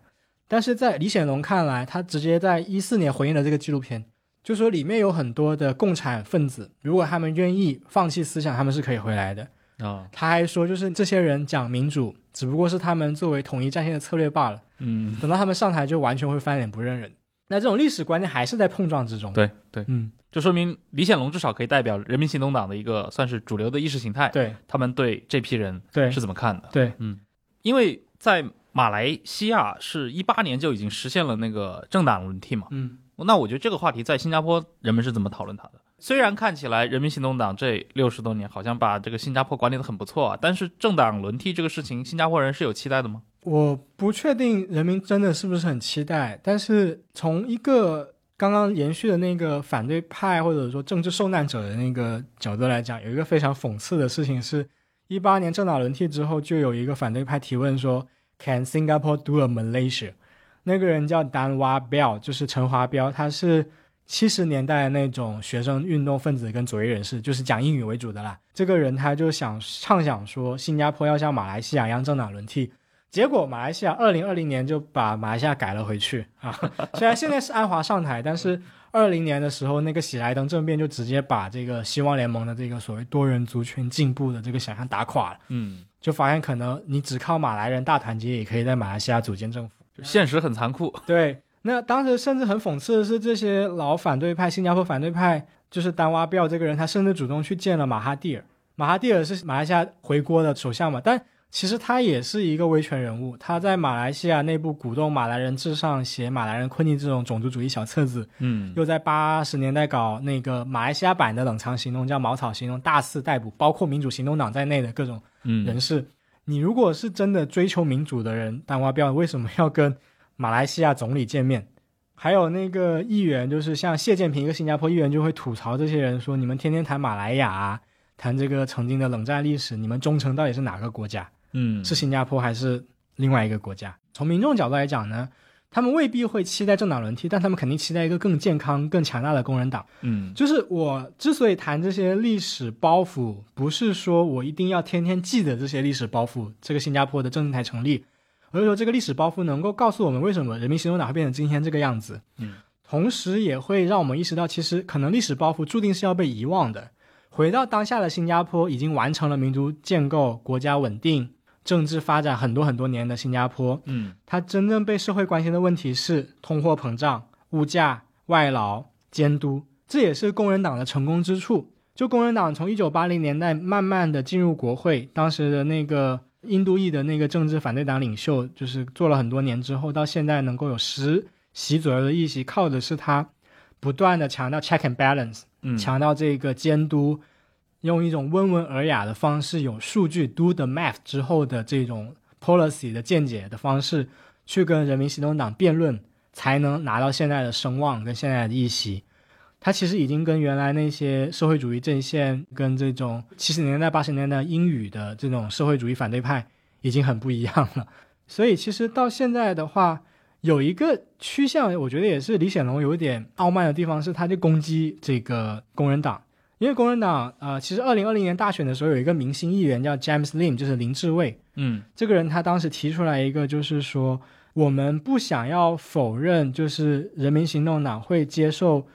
但是在李显龙看来，他直接在一四年回应了这个纪录片，就说里面有很多的共产分子，如果他们愿意放弃思想，他们是可以回来的。啊他还说，就是这些人讲民主，只不过是他们作为统一战线的策略罢了。嗯，等到他们上台，就完全会翻脸不认人。那这种历史观念还是在碰撞之中。，对对，嗯，就说明李显龙至少可以代表人民行动党的一个算是主流的意识形态，对他们对这批人对是怎么看的？对，嗯因为在马来西亚是一八年就已经实现了那个政党轮替嘛，嗯那我觉得这个话题在新加坡人们是怎么讨论它的？虽然看起来人民行动党这六十多年好像把这个新加坡管理的很不错啊，但是政党轮替这个事情，新加坡人是有期待的吗？我不确定人民真的是不是很期待，但是从一个刚刚延续的那个反对派或者说政治受难者的那个角度来讲，有一个非常讽刺的事情是，一八年政党轮替之后，就有一个反对派提问说，Can Singapore do a Malaysia？那个人叫 Dan Wa b e l 就是陈华标，他是七十年代那种学生运动分子跟左翼人士，就是讲英语为主的啦。这个人他就想畅想说，新加坡要像马来西亚一样政党轮替。结果马来西亚二零二零年就把马来西亚改了回去啊，虽然现在是安华上台，但是二零年的时候那个喜来登政变就直接把这个希望联盟的这个所谓多元族群进步的这个想象打垮了，嗯，就发现可能你只靠马来人大团结也可以在马来西亚组建政府。就现实很残酷。对，那当时甚至很讽刺的是，这些老反对派，新加坡反对派，就是丹瓦彪这个人，他甚至主动去见了马哈蒂尔。马哈蒂尔是马来西亚回国的首相嘛，但其实他也是一个威权人物，他在马来西亚内部鼓动马来人至上，写马来人困境这种种族主义小册子，嗯又在八十年代搞那个马来西亚版的冷藏行动，叫茅草行动，大肆逮捕包括民主行动党在内的各种嗯人士。你如果是真的追求民主的人，丹瓦标为什么要跟马来西亚总理见面？还有那个议员，就是像谢建平一个新加坡议员就会吐槽这些人说：“你们天天谈马来亚，谈这个曾经的冷战历史，你们忠诚到底是哪个国家？嗯，是新加坡还是另外一个国家？”从民众角度来讲呢，他们未必会期待政党轮替，但他们肯定期待一个更健康、更强大的工人党。嗯就是我之所以谈这些历史包袱，不是说我一定要天天记得这些历史包袱，这个新加坡的政治台成立，而是说这个历史包袱能够告诉我们为什么人民行动党会变成今天这个样子。嗯，同时也会让我们意识到，其实可能历史包袱注定是要被遗忘的。回到当下的新加坡，已经完成了民族建构、国家稳定、政治发展很多很多年的新加坡，嗯它真正被社会关心的问题是通货膨胀、物价、外劳、监督，这也是工人党的成功之处。就工人党从一九八零年代慢慢的进入国会，当时的那个印度裔的那个政治反对党领袖，就是做了很多年之后，到现在能够有十席左右的议席，靠的是他不断的强调 check and balance，嗯，强调这个监督，用一种温文尔雅的方式，有数据 do the math 之后的这种 policy 的见解的方式，去跟人民行动党辩论，才能拿到现在的声望跟现在的议席。他其实已经跟原来那些社会主义阵线跟这种七十年代、八十年代英语的这种社会主义反对派已经很不一样了。所以其实到现在的话，有一个趋向，我觉得也是李显龙有一点傲慢的地方，是他就攻击这个工人党。因为工人党，呃，其实二零二零年大选的时候，有一个明星议员叫 James Lim，就是林志伟。嗯这个人他当时提出来一个，就是说我们不想要否认，就是人民行动党会接受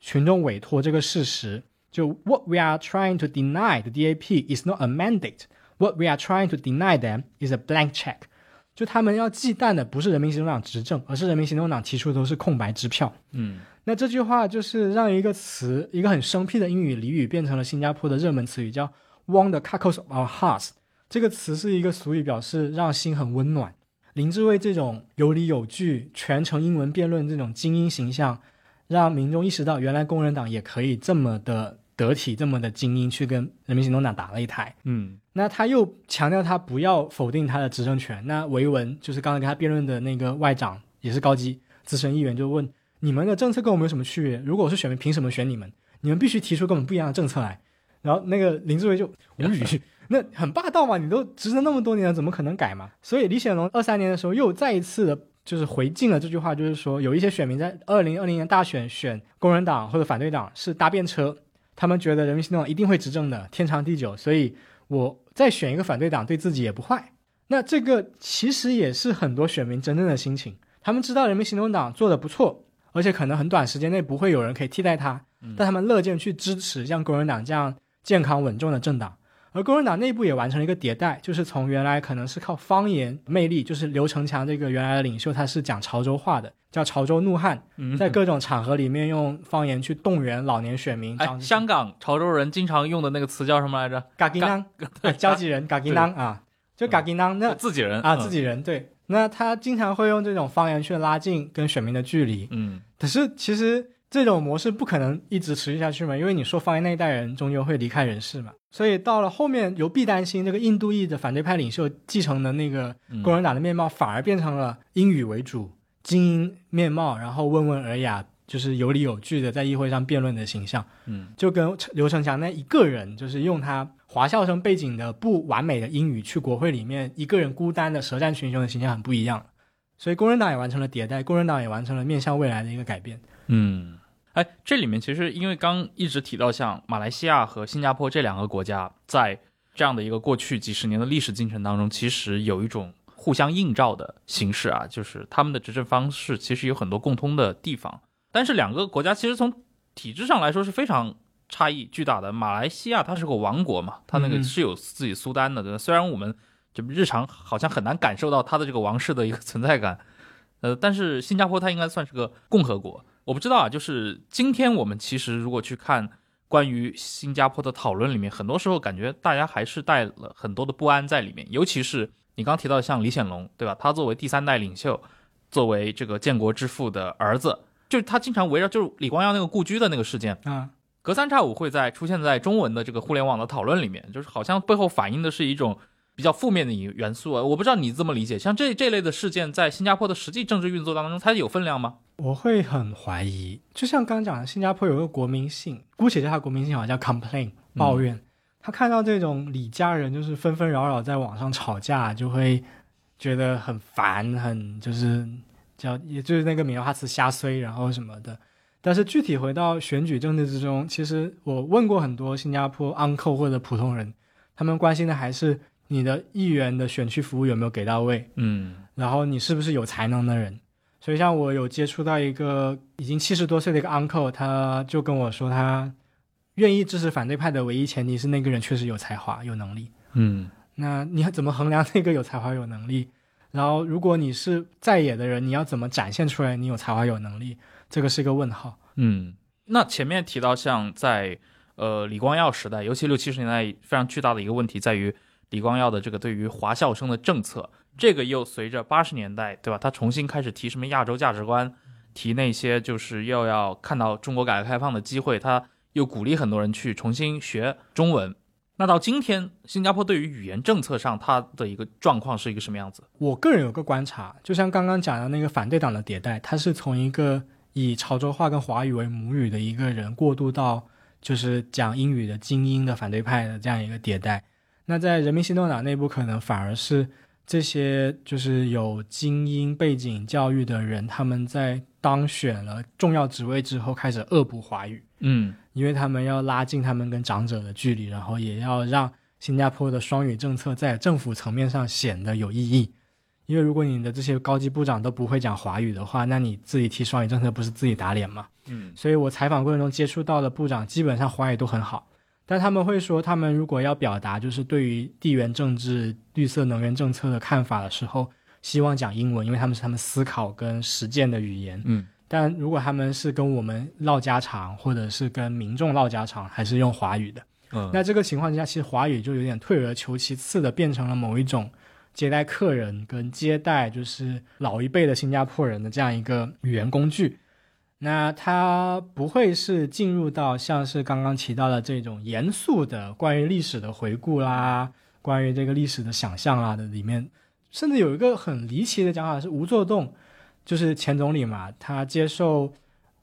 群众委托这个事实。就 What we are trying to deny the DAP is not a mandate. What we are trying to deny them is a blank check. 就他们要忌惮的不是人民行动党执政，而是人民行动党提出的都是空白支票。嗯那这句话就是让一个词，一个很生僻的英语俚语，变成了新加坡的热门词语，叫 “warm the cockles of our hearts”。这个词是一个俗语，表示让心很温暖。林志伟这种有理有据、全程英文辩论这种精英形象，让民众意识到，原来工人党也可以这么的得体，这么的精英，去跟人民行动党打了一台。嗯那他又强调他不要否定他的执政权。那维文就是刚才跟他辩论的那个外长，也是高级资深议员，就问你们的政策跟我们有什么区别？如果我是选民，凭什么选你们？你们必须提出跟我们不一样的政策来。然后那个林志伟就无语，那很霸道嘛，你都执政那么多年了，怎么可能改嘛？所以李显龙二三年的时候又再一次的，就是回敬了这句话，就是说有一些选民在二零二零年大选选工人党或者反对党是搭便车，他们觉得人民行动党一定会执政的，天长地久，所以我再选一个反对党对自己也不坏。那这个其实也是很多选民真正的心情，他们知道人民行动党做的不错，而且可能很短时间内不会有人可以替代他，但他们乐见去支持像工人党这样健康稳重的政党。而工人党内部也完成了一个迭代，就是从原来可能是靠方言魅力，就是刘成强这个原来的领袖，他是讲潮州话的，叫潮州怒汉，嗯，在各种场合里面用方言去动员老年选民。哎，香港潮州人经常用的那个词叫什么来着？嘎吉囊，啊交际人嘎吉囊啊，就嘎吉囊那自己人啊，嗯自己人对。那他经常会用这种方言去拉近跟选民的距离，嗯可是其实这种模式不可能一直持续下去嘛，因为你说方言那一代人终究会离开人世嘛。所以到了后面，尤必担心这个印度裔的反对派领袖继承的那个嗯工人党的面貌，反而变成了英语为主、精英面貌，然后温文尔雅，就是有理有据的在议会上辩论的形象。嗯就跟刘成强那一个人，就是用他华校生背景的不完美的英语去国会里面一个人孤单的舌战群雄的形象很不一样。所以工人党也完成了迭代，工人党也完成了面向未来的一个改变。嗯。哎，这里面其实因为刚一直提到像马来西亚和新加坡这两个国家，在这样的一个过去几十年的历史进程当中，其实有一种互相映照的形式啊，就是他们的执政方式其实有很多共通的地方，但是两个国家其实从体制上来说是非常差异巨大的。马来西亚它是个王国嘛，它那个嗯是有自己苏丹的，对吧？虽然我们就日常好像很难感受到他的这个王室的一个存在感，呃，但是新加坡它应该算是个共和国。我不知道啊，就是今天我们其实如果去看关于新加坡的讨论里面，很多时候感觉大家还是带了很多的不安在里面，尤其是你刚提到像李显龙，对吧？他作为第三代领袖，作为这个建国之父的儿子，就是他经常围绕就是李光耀那个故居的那个事件，啊，隔三差五会在出现在中文的这个互联网的讨论里面，就是好像背后反映的是一种比较负面的元元素啊。我不知道你这么理解，像这这类的事件，在新加坡的实际政治运作当中，它有分量吗？我会很怀疑，就像刚刚讲的，新加坡有个国民性，姑且叫它国民性好，叫 complain 抱怨。他看到这种李家人就是纷纷扰扰在网上吵架，就会觉得很烦，很就是叫也就是那个闽南话词瞎衰，然后什么的。但是具体回到选举政治之中，其实我问过很多新加坡 uncle 或者普通人，他们关心的还是你的议员的选区服务有没有给到位，嗯，然后你是不是有才能的人。所以，像我有接触到一个已经七十多岁的一个 uncle，他就跟我说，他愿意支持反对派的唯一前提是那个人确实有才华、有能力。嗯，那你要怎么衡量那个有才华、有能力？然后，如果你是在野的人，你要怎么展现出来你有才华、有能力？这个是一个问号。嗯，那前面提到，像在呃李光耀时代，尤其六七十年代，非常巨大的一个问题在于李光耀的这个对于华校生的政策。这个又随着八十年代，对吧？他重新开始提什么亚洲价值观，提那些就是又要看到中国改革开放的机会，他又鼓励很多人去重新学中文。那到今天，新加坡对于语言政策上，它的一个状况是一个什么样子？我个人有个观察，就像刚刚讲的那个反对党的迭代，它是从一个以潮州话跟华语为母语的一个人，过渡到就是讲英语的精英的反对派的这样一个迭代。那在人民行动党内部，可能反而是。这些就是有精英背景教育的人，他们在当选了重要职位之后，开始恶补华语。嗯，因为他们要拉近他们跟长者的距离，然后也要让新加坡的双语政策在政府层面上显得有意义。因为如果你的这些高级部长都不会讲华语的话，那你自己提双语政策不是自己打脸吗？嗯，所以我采访过程中接触到的部长，基本上华语都很好。但他们会说，他们如果要表达就是对于地缘政治、绿色能源政策的看法的时候，希望讲英文，因为他们是他们思考跟实践的语言。嗯，但如果他们是跟我们唠家常，或者是跟民众唠家常，还是用华语的。嗯，那这个情况之下，其实华语就有点退而求其次的变成了某一种接待客人跟接待就是老一辈的新加坡人的这样一个语言工具。那它不会是进入到像是刚刚提到的这种严肃的关于历史的回顾啦，关于这个历史的想象啦的里面，甚至有一个很离奇的讲法是吴作栋，就是前总理嘛，他接受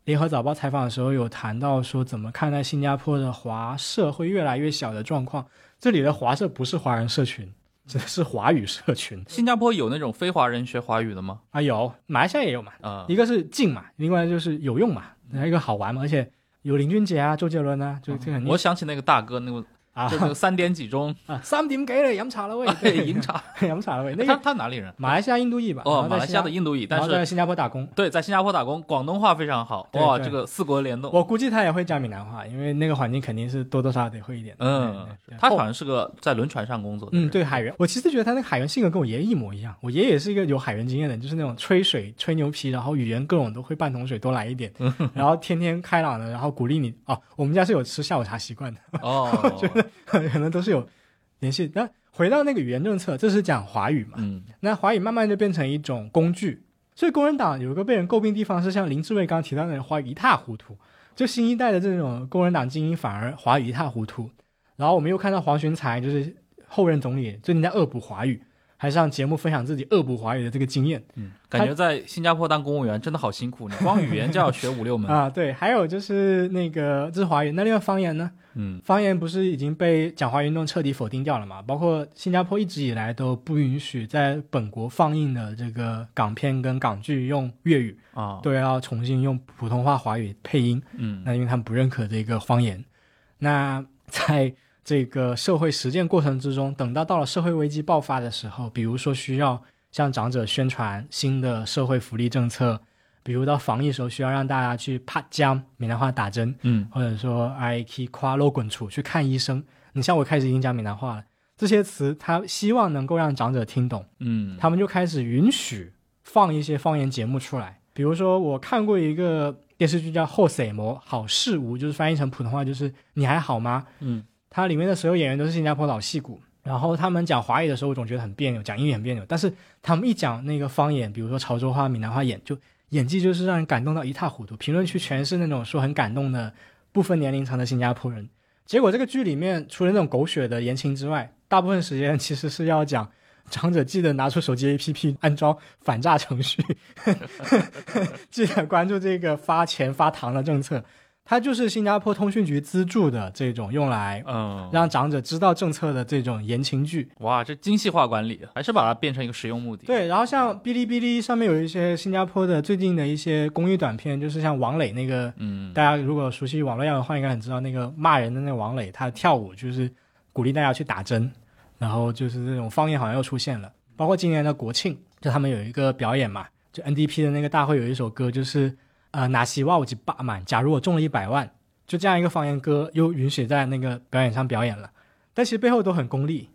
联合早报采访的时候有谈到说怎么看待新加坡的华社会越来越小的状况，这里的华社不是华人社群。这是华语社群。新加坡有那种非华人学华语的吗？啊，有，马来西亚也有嘛。啊，一个是近嘛，另外就是有用嘛，还有一个好玩嘛，而且有林俊杰啊、周杰伦啊，就这个。我想起那个大哥，那个。啊，就三点几钟啊，三点几了，饮茶了喂，饮茶，饮茶了喂。那他他哪里人？马来西亚印度裔吧？哦，马来西亚的印度裔，但是在新加坡打工。对，在新加坡打工，广东话非常好。哇，这个四国联动。我估计他也会讲闽南话，因为那个环境肯定是多多少少得会一点。嗯，他好像是个在轮船上工作的。嗯，对，海员。我其实觉得他那个海员性格跟我爷爷一模一样。我爷爷也是一个有海员经验的人，就是那种吹水、吹牛皮，然后语言各种都会半桶水多来一点，然后天天开朗的，然后鼓励你。哦，我们家是有吃下午茶习惯的。哦，可能都。是有联系。那回到那个语言政策，这是讲华语嘛？嗯，那华语慢慢就变成一种工具。所以工人党有一个被人诟病地方是，像林志伟刚刚提到的，华语一塌糊涂。就新一代的这种工人党精英反而华语一塌糊涂。然后我们又看到黄循才，就是后任总理，最近在恶补华语。还上节目分享自己恶补华语的这个经验，嗯，感觉在新加坡当公务员真的好辛苦，你 光语言就要学五六门啊。对，还有就是那个这是华语，那另外方言呢？嗯，方言不是已经被讲华运动彻底否定掉了嘛？包括新加坡一直以来都不允许在本国放映的这个港片跟港剧用粤语啊，都要重新用普通话华语配音。嗯，那因为他们不认可这个方言。那在这个社会实践过程之中，等到到了社会危机爆发的时候，比如说需要向长者宣传新的社会福利政策，比如到防疫时候需要让大家去怕江闽南话打针，嗯，或者说 I K 夸罗滚出去看医生。你像我开始已经讲闽南话了，这些词他希望能够让长者听懂，嗯，他们就开始允许放一些方言节目出来。比如说我看过一个电视剧叫《后塞魔好事无》，就是翻译成普通话就是你还好吗？嗯。它里面的所有演员都是新加坡老戏骨，然后他们讲华语的时候，我总觉得很别扭，讲英语很别扭。但是他们一讲那个方言，比如说潮州话、闽南话演，就演技就是让人感动到一塌糊涂。评论区全是那种说很感动的不分年龄层的新加坡人。结果这个剧里面除了那种狗血的言情之外，大部分时间其实是要讲长者记得拿出手机 APP 安装反诈程序，记得关注这个发钱发糖的政策。它就是新加坡通讯局资助的这种用来嗯，让长者知道政策的这种言情剧。哇，这精细化管理还是把它变成一个实用目的。，对，然后像哔哩哔哩上面有一些新加坡的最近的一些公益短片，就是像王磊那个，嗯，大家如果熟悉网络样的话，应该很知道那个骂人的那个王磊，他跳舞就是鼓励大家去打针，然后就是这种方言好像又出现了。包括今年的国庆，就他们有一个表演嘛，就 NDP 的那个大会有一首歌，就是呃拿西哇我几八满，假如我中了一百万，就这样一个方言歌又允许在那个表演上表演了，但其实背后都很功利，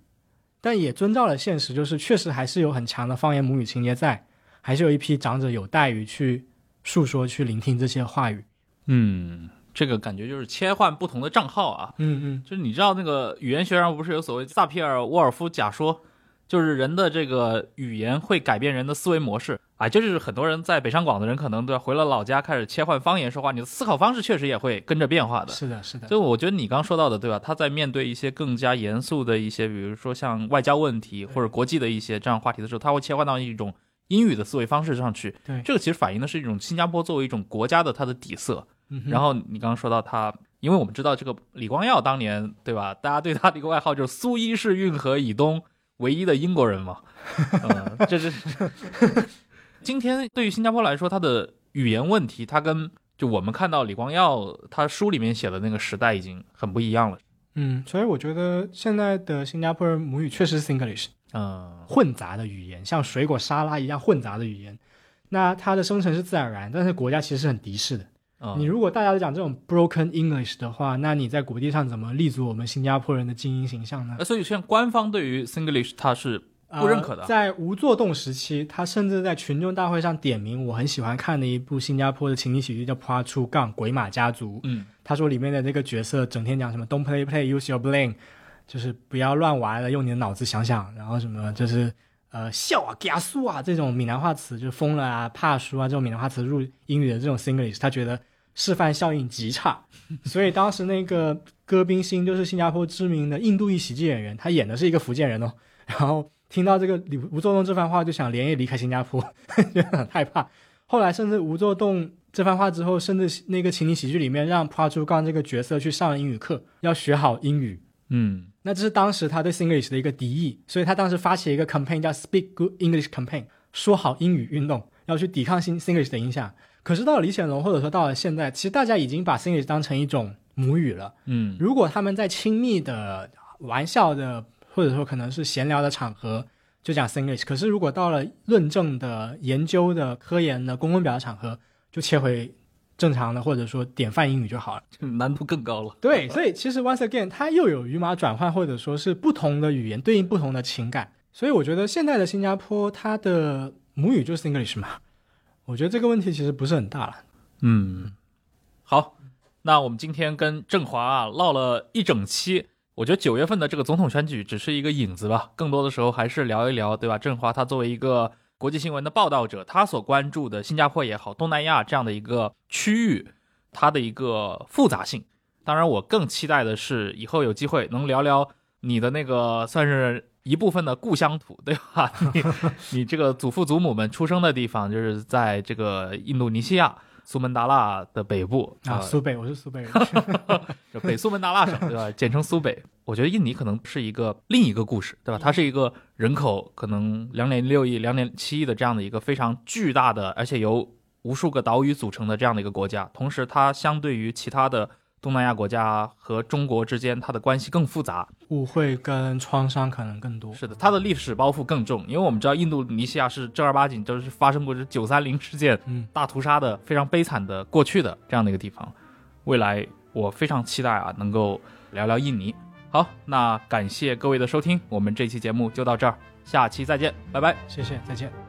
但也遵照了现实，就是确实还是有很强的方言母语情节在，还是有一批长者有待于去诉说、去聆听这些话语。嗯，这个感觉就是切换不同的账号啊，嗯嗯，就是你知道那个语言学上不是有所谓萨皮尔沃尔夫假说，就是人的这个语言会改变人的思维模式啊，这就是很多人在北上广的人可能对吧，回了老家开始切换方言说话，你的思考方式确实也会跟着变化的。是的，是的，就我觉得你刚说到的，对吧？他在面对一些更加严肃的一些，比如说像外交问题或者国际的一些这样话题的时候，他会切换到一种英语的思维方式上去。对这个其实反映的是一种新加坡作为一种国家的它的底色。嗯然后你刚刚说到他，因为我们知道这个李光耀当年对吧？大家对他的一个外号就是苏伊士运河以东唯一的英国人嘛。嗯，这是今天对于新加坡来说，它的语言问题，它跟就我们看到李光耀他书里面写的那个时代已经很不一样了。嗯，所以我觉得现在的新加坡人母语确实是 English 嗯混杂的语言，像水果沙拉一样混杂的语言。那它的生成是自然而然，但是国家其实是很敌视的。嗯，你如果大家都讲这种 broken English 的话，那你在国际上怎么立足我们新加坡人的精英形象呢？呃所以像官方对于 Singlish 它是不认可的呃在无作动时期，他甚至在群众大会上点名我很喜欢看的一部新加坡的情景喜剧叫《p 出杠鬼马家族》。嗯他说里面的那个角色整天讲什么 “Don't play play, use your brain”，就是不要乱玩了，用你的脑子想想。然后什么就是呃笑啊、加速啊这种闽南话词，就疯了啊、怕输啊这种闽南话词入英语的这种 Singlish，他觉得示范效应极差。所以当时那个戈宾星就是新加坡知名的印度裔喜剧演员，他演的是一个福建人哦，然后听到这个李吴作栋这番话，就想连夜离开新加坡，觉得很害怕。后来甚至吴作栋这番话之后，甚至那个情景喜剧里面让 p a 朱杠这个角色去上英语课，要学好英语。嗯那这是当时他对 Singlish 的一个敌意，所以他当时发起了一个 campaign 叫 Speak Good English Campaign，说好英语运动，要去抵抗新 Singlish 的影响。可是到了李显龙，或者说到了现在，其实大家已经把 Singlish 当成一种母语了。嗯如果他们在亲密的、玩笑的，或者说可能是闲聊的场合就讲 Singlish，可是如果到了论证的、研究的、科研的、公共表达场合，就切回正常的或者说典范英语就好了。这难度更高了。对，所以其实 once again，它又有语码转换，或者说是不同的语言对应不同的情感。所以我觉得现在的新加坡，它的母语就是 English 嘛。我觉得这个问题其实不是很大了。嗯，好，那我们今天跟振华啊唠了一整期。我觉得九月份的这个总统选举只是一个引子吧，更多的时候还是聊一聊，对吧？振华他作为一个国际新闻的报道者，他所关注的新加坡也好，东南亚这样的一个区域，它的一个复杂性。当然，我更期待的是以后有机会能聊聊你的那个算是一部分的故乡土，对吧？你你这个祖父祖母们出生的地方，就是在这个印度尼西亚苏门答腊的北部啊，苏北，我是苏北人。就 北苏门答腊省，对吧？简称苏北。我觉得印尼可能是一个另一个故事，对吧？它是一个人口可能两点六亿、两点七亿的这样的一个非常巨大的，而且由无数个岛屿组成的这样的一个国家。同时，它相对于其他的东南亚国家和中国之间，它的关系更复杂。误会跟创伤可能更多。是的，它的历史包袱更重，因为我们知道印度尼西亚是正儿八经就是发生过这九三零事件嗯，大屠杀的非常悲惨的过去的这样的一个地方。未来我非常期待啊，能够聊聊印尼。好，那感谢各位的收听，我们这期节目就到这儿，下期再见，拜拜。谢谢，再见。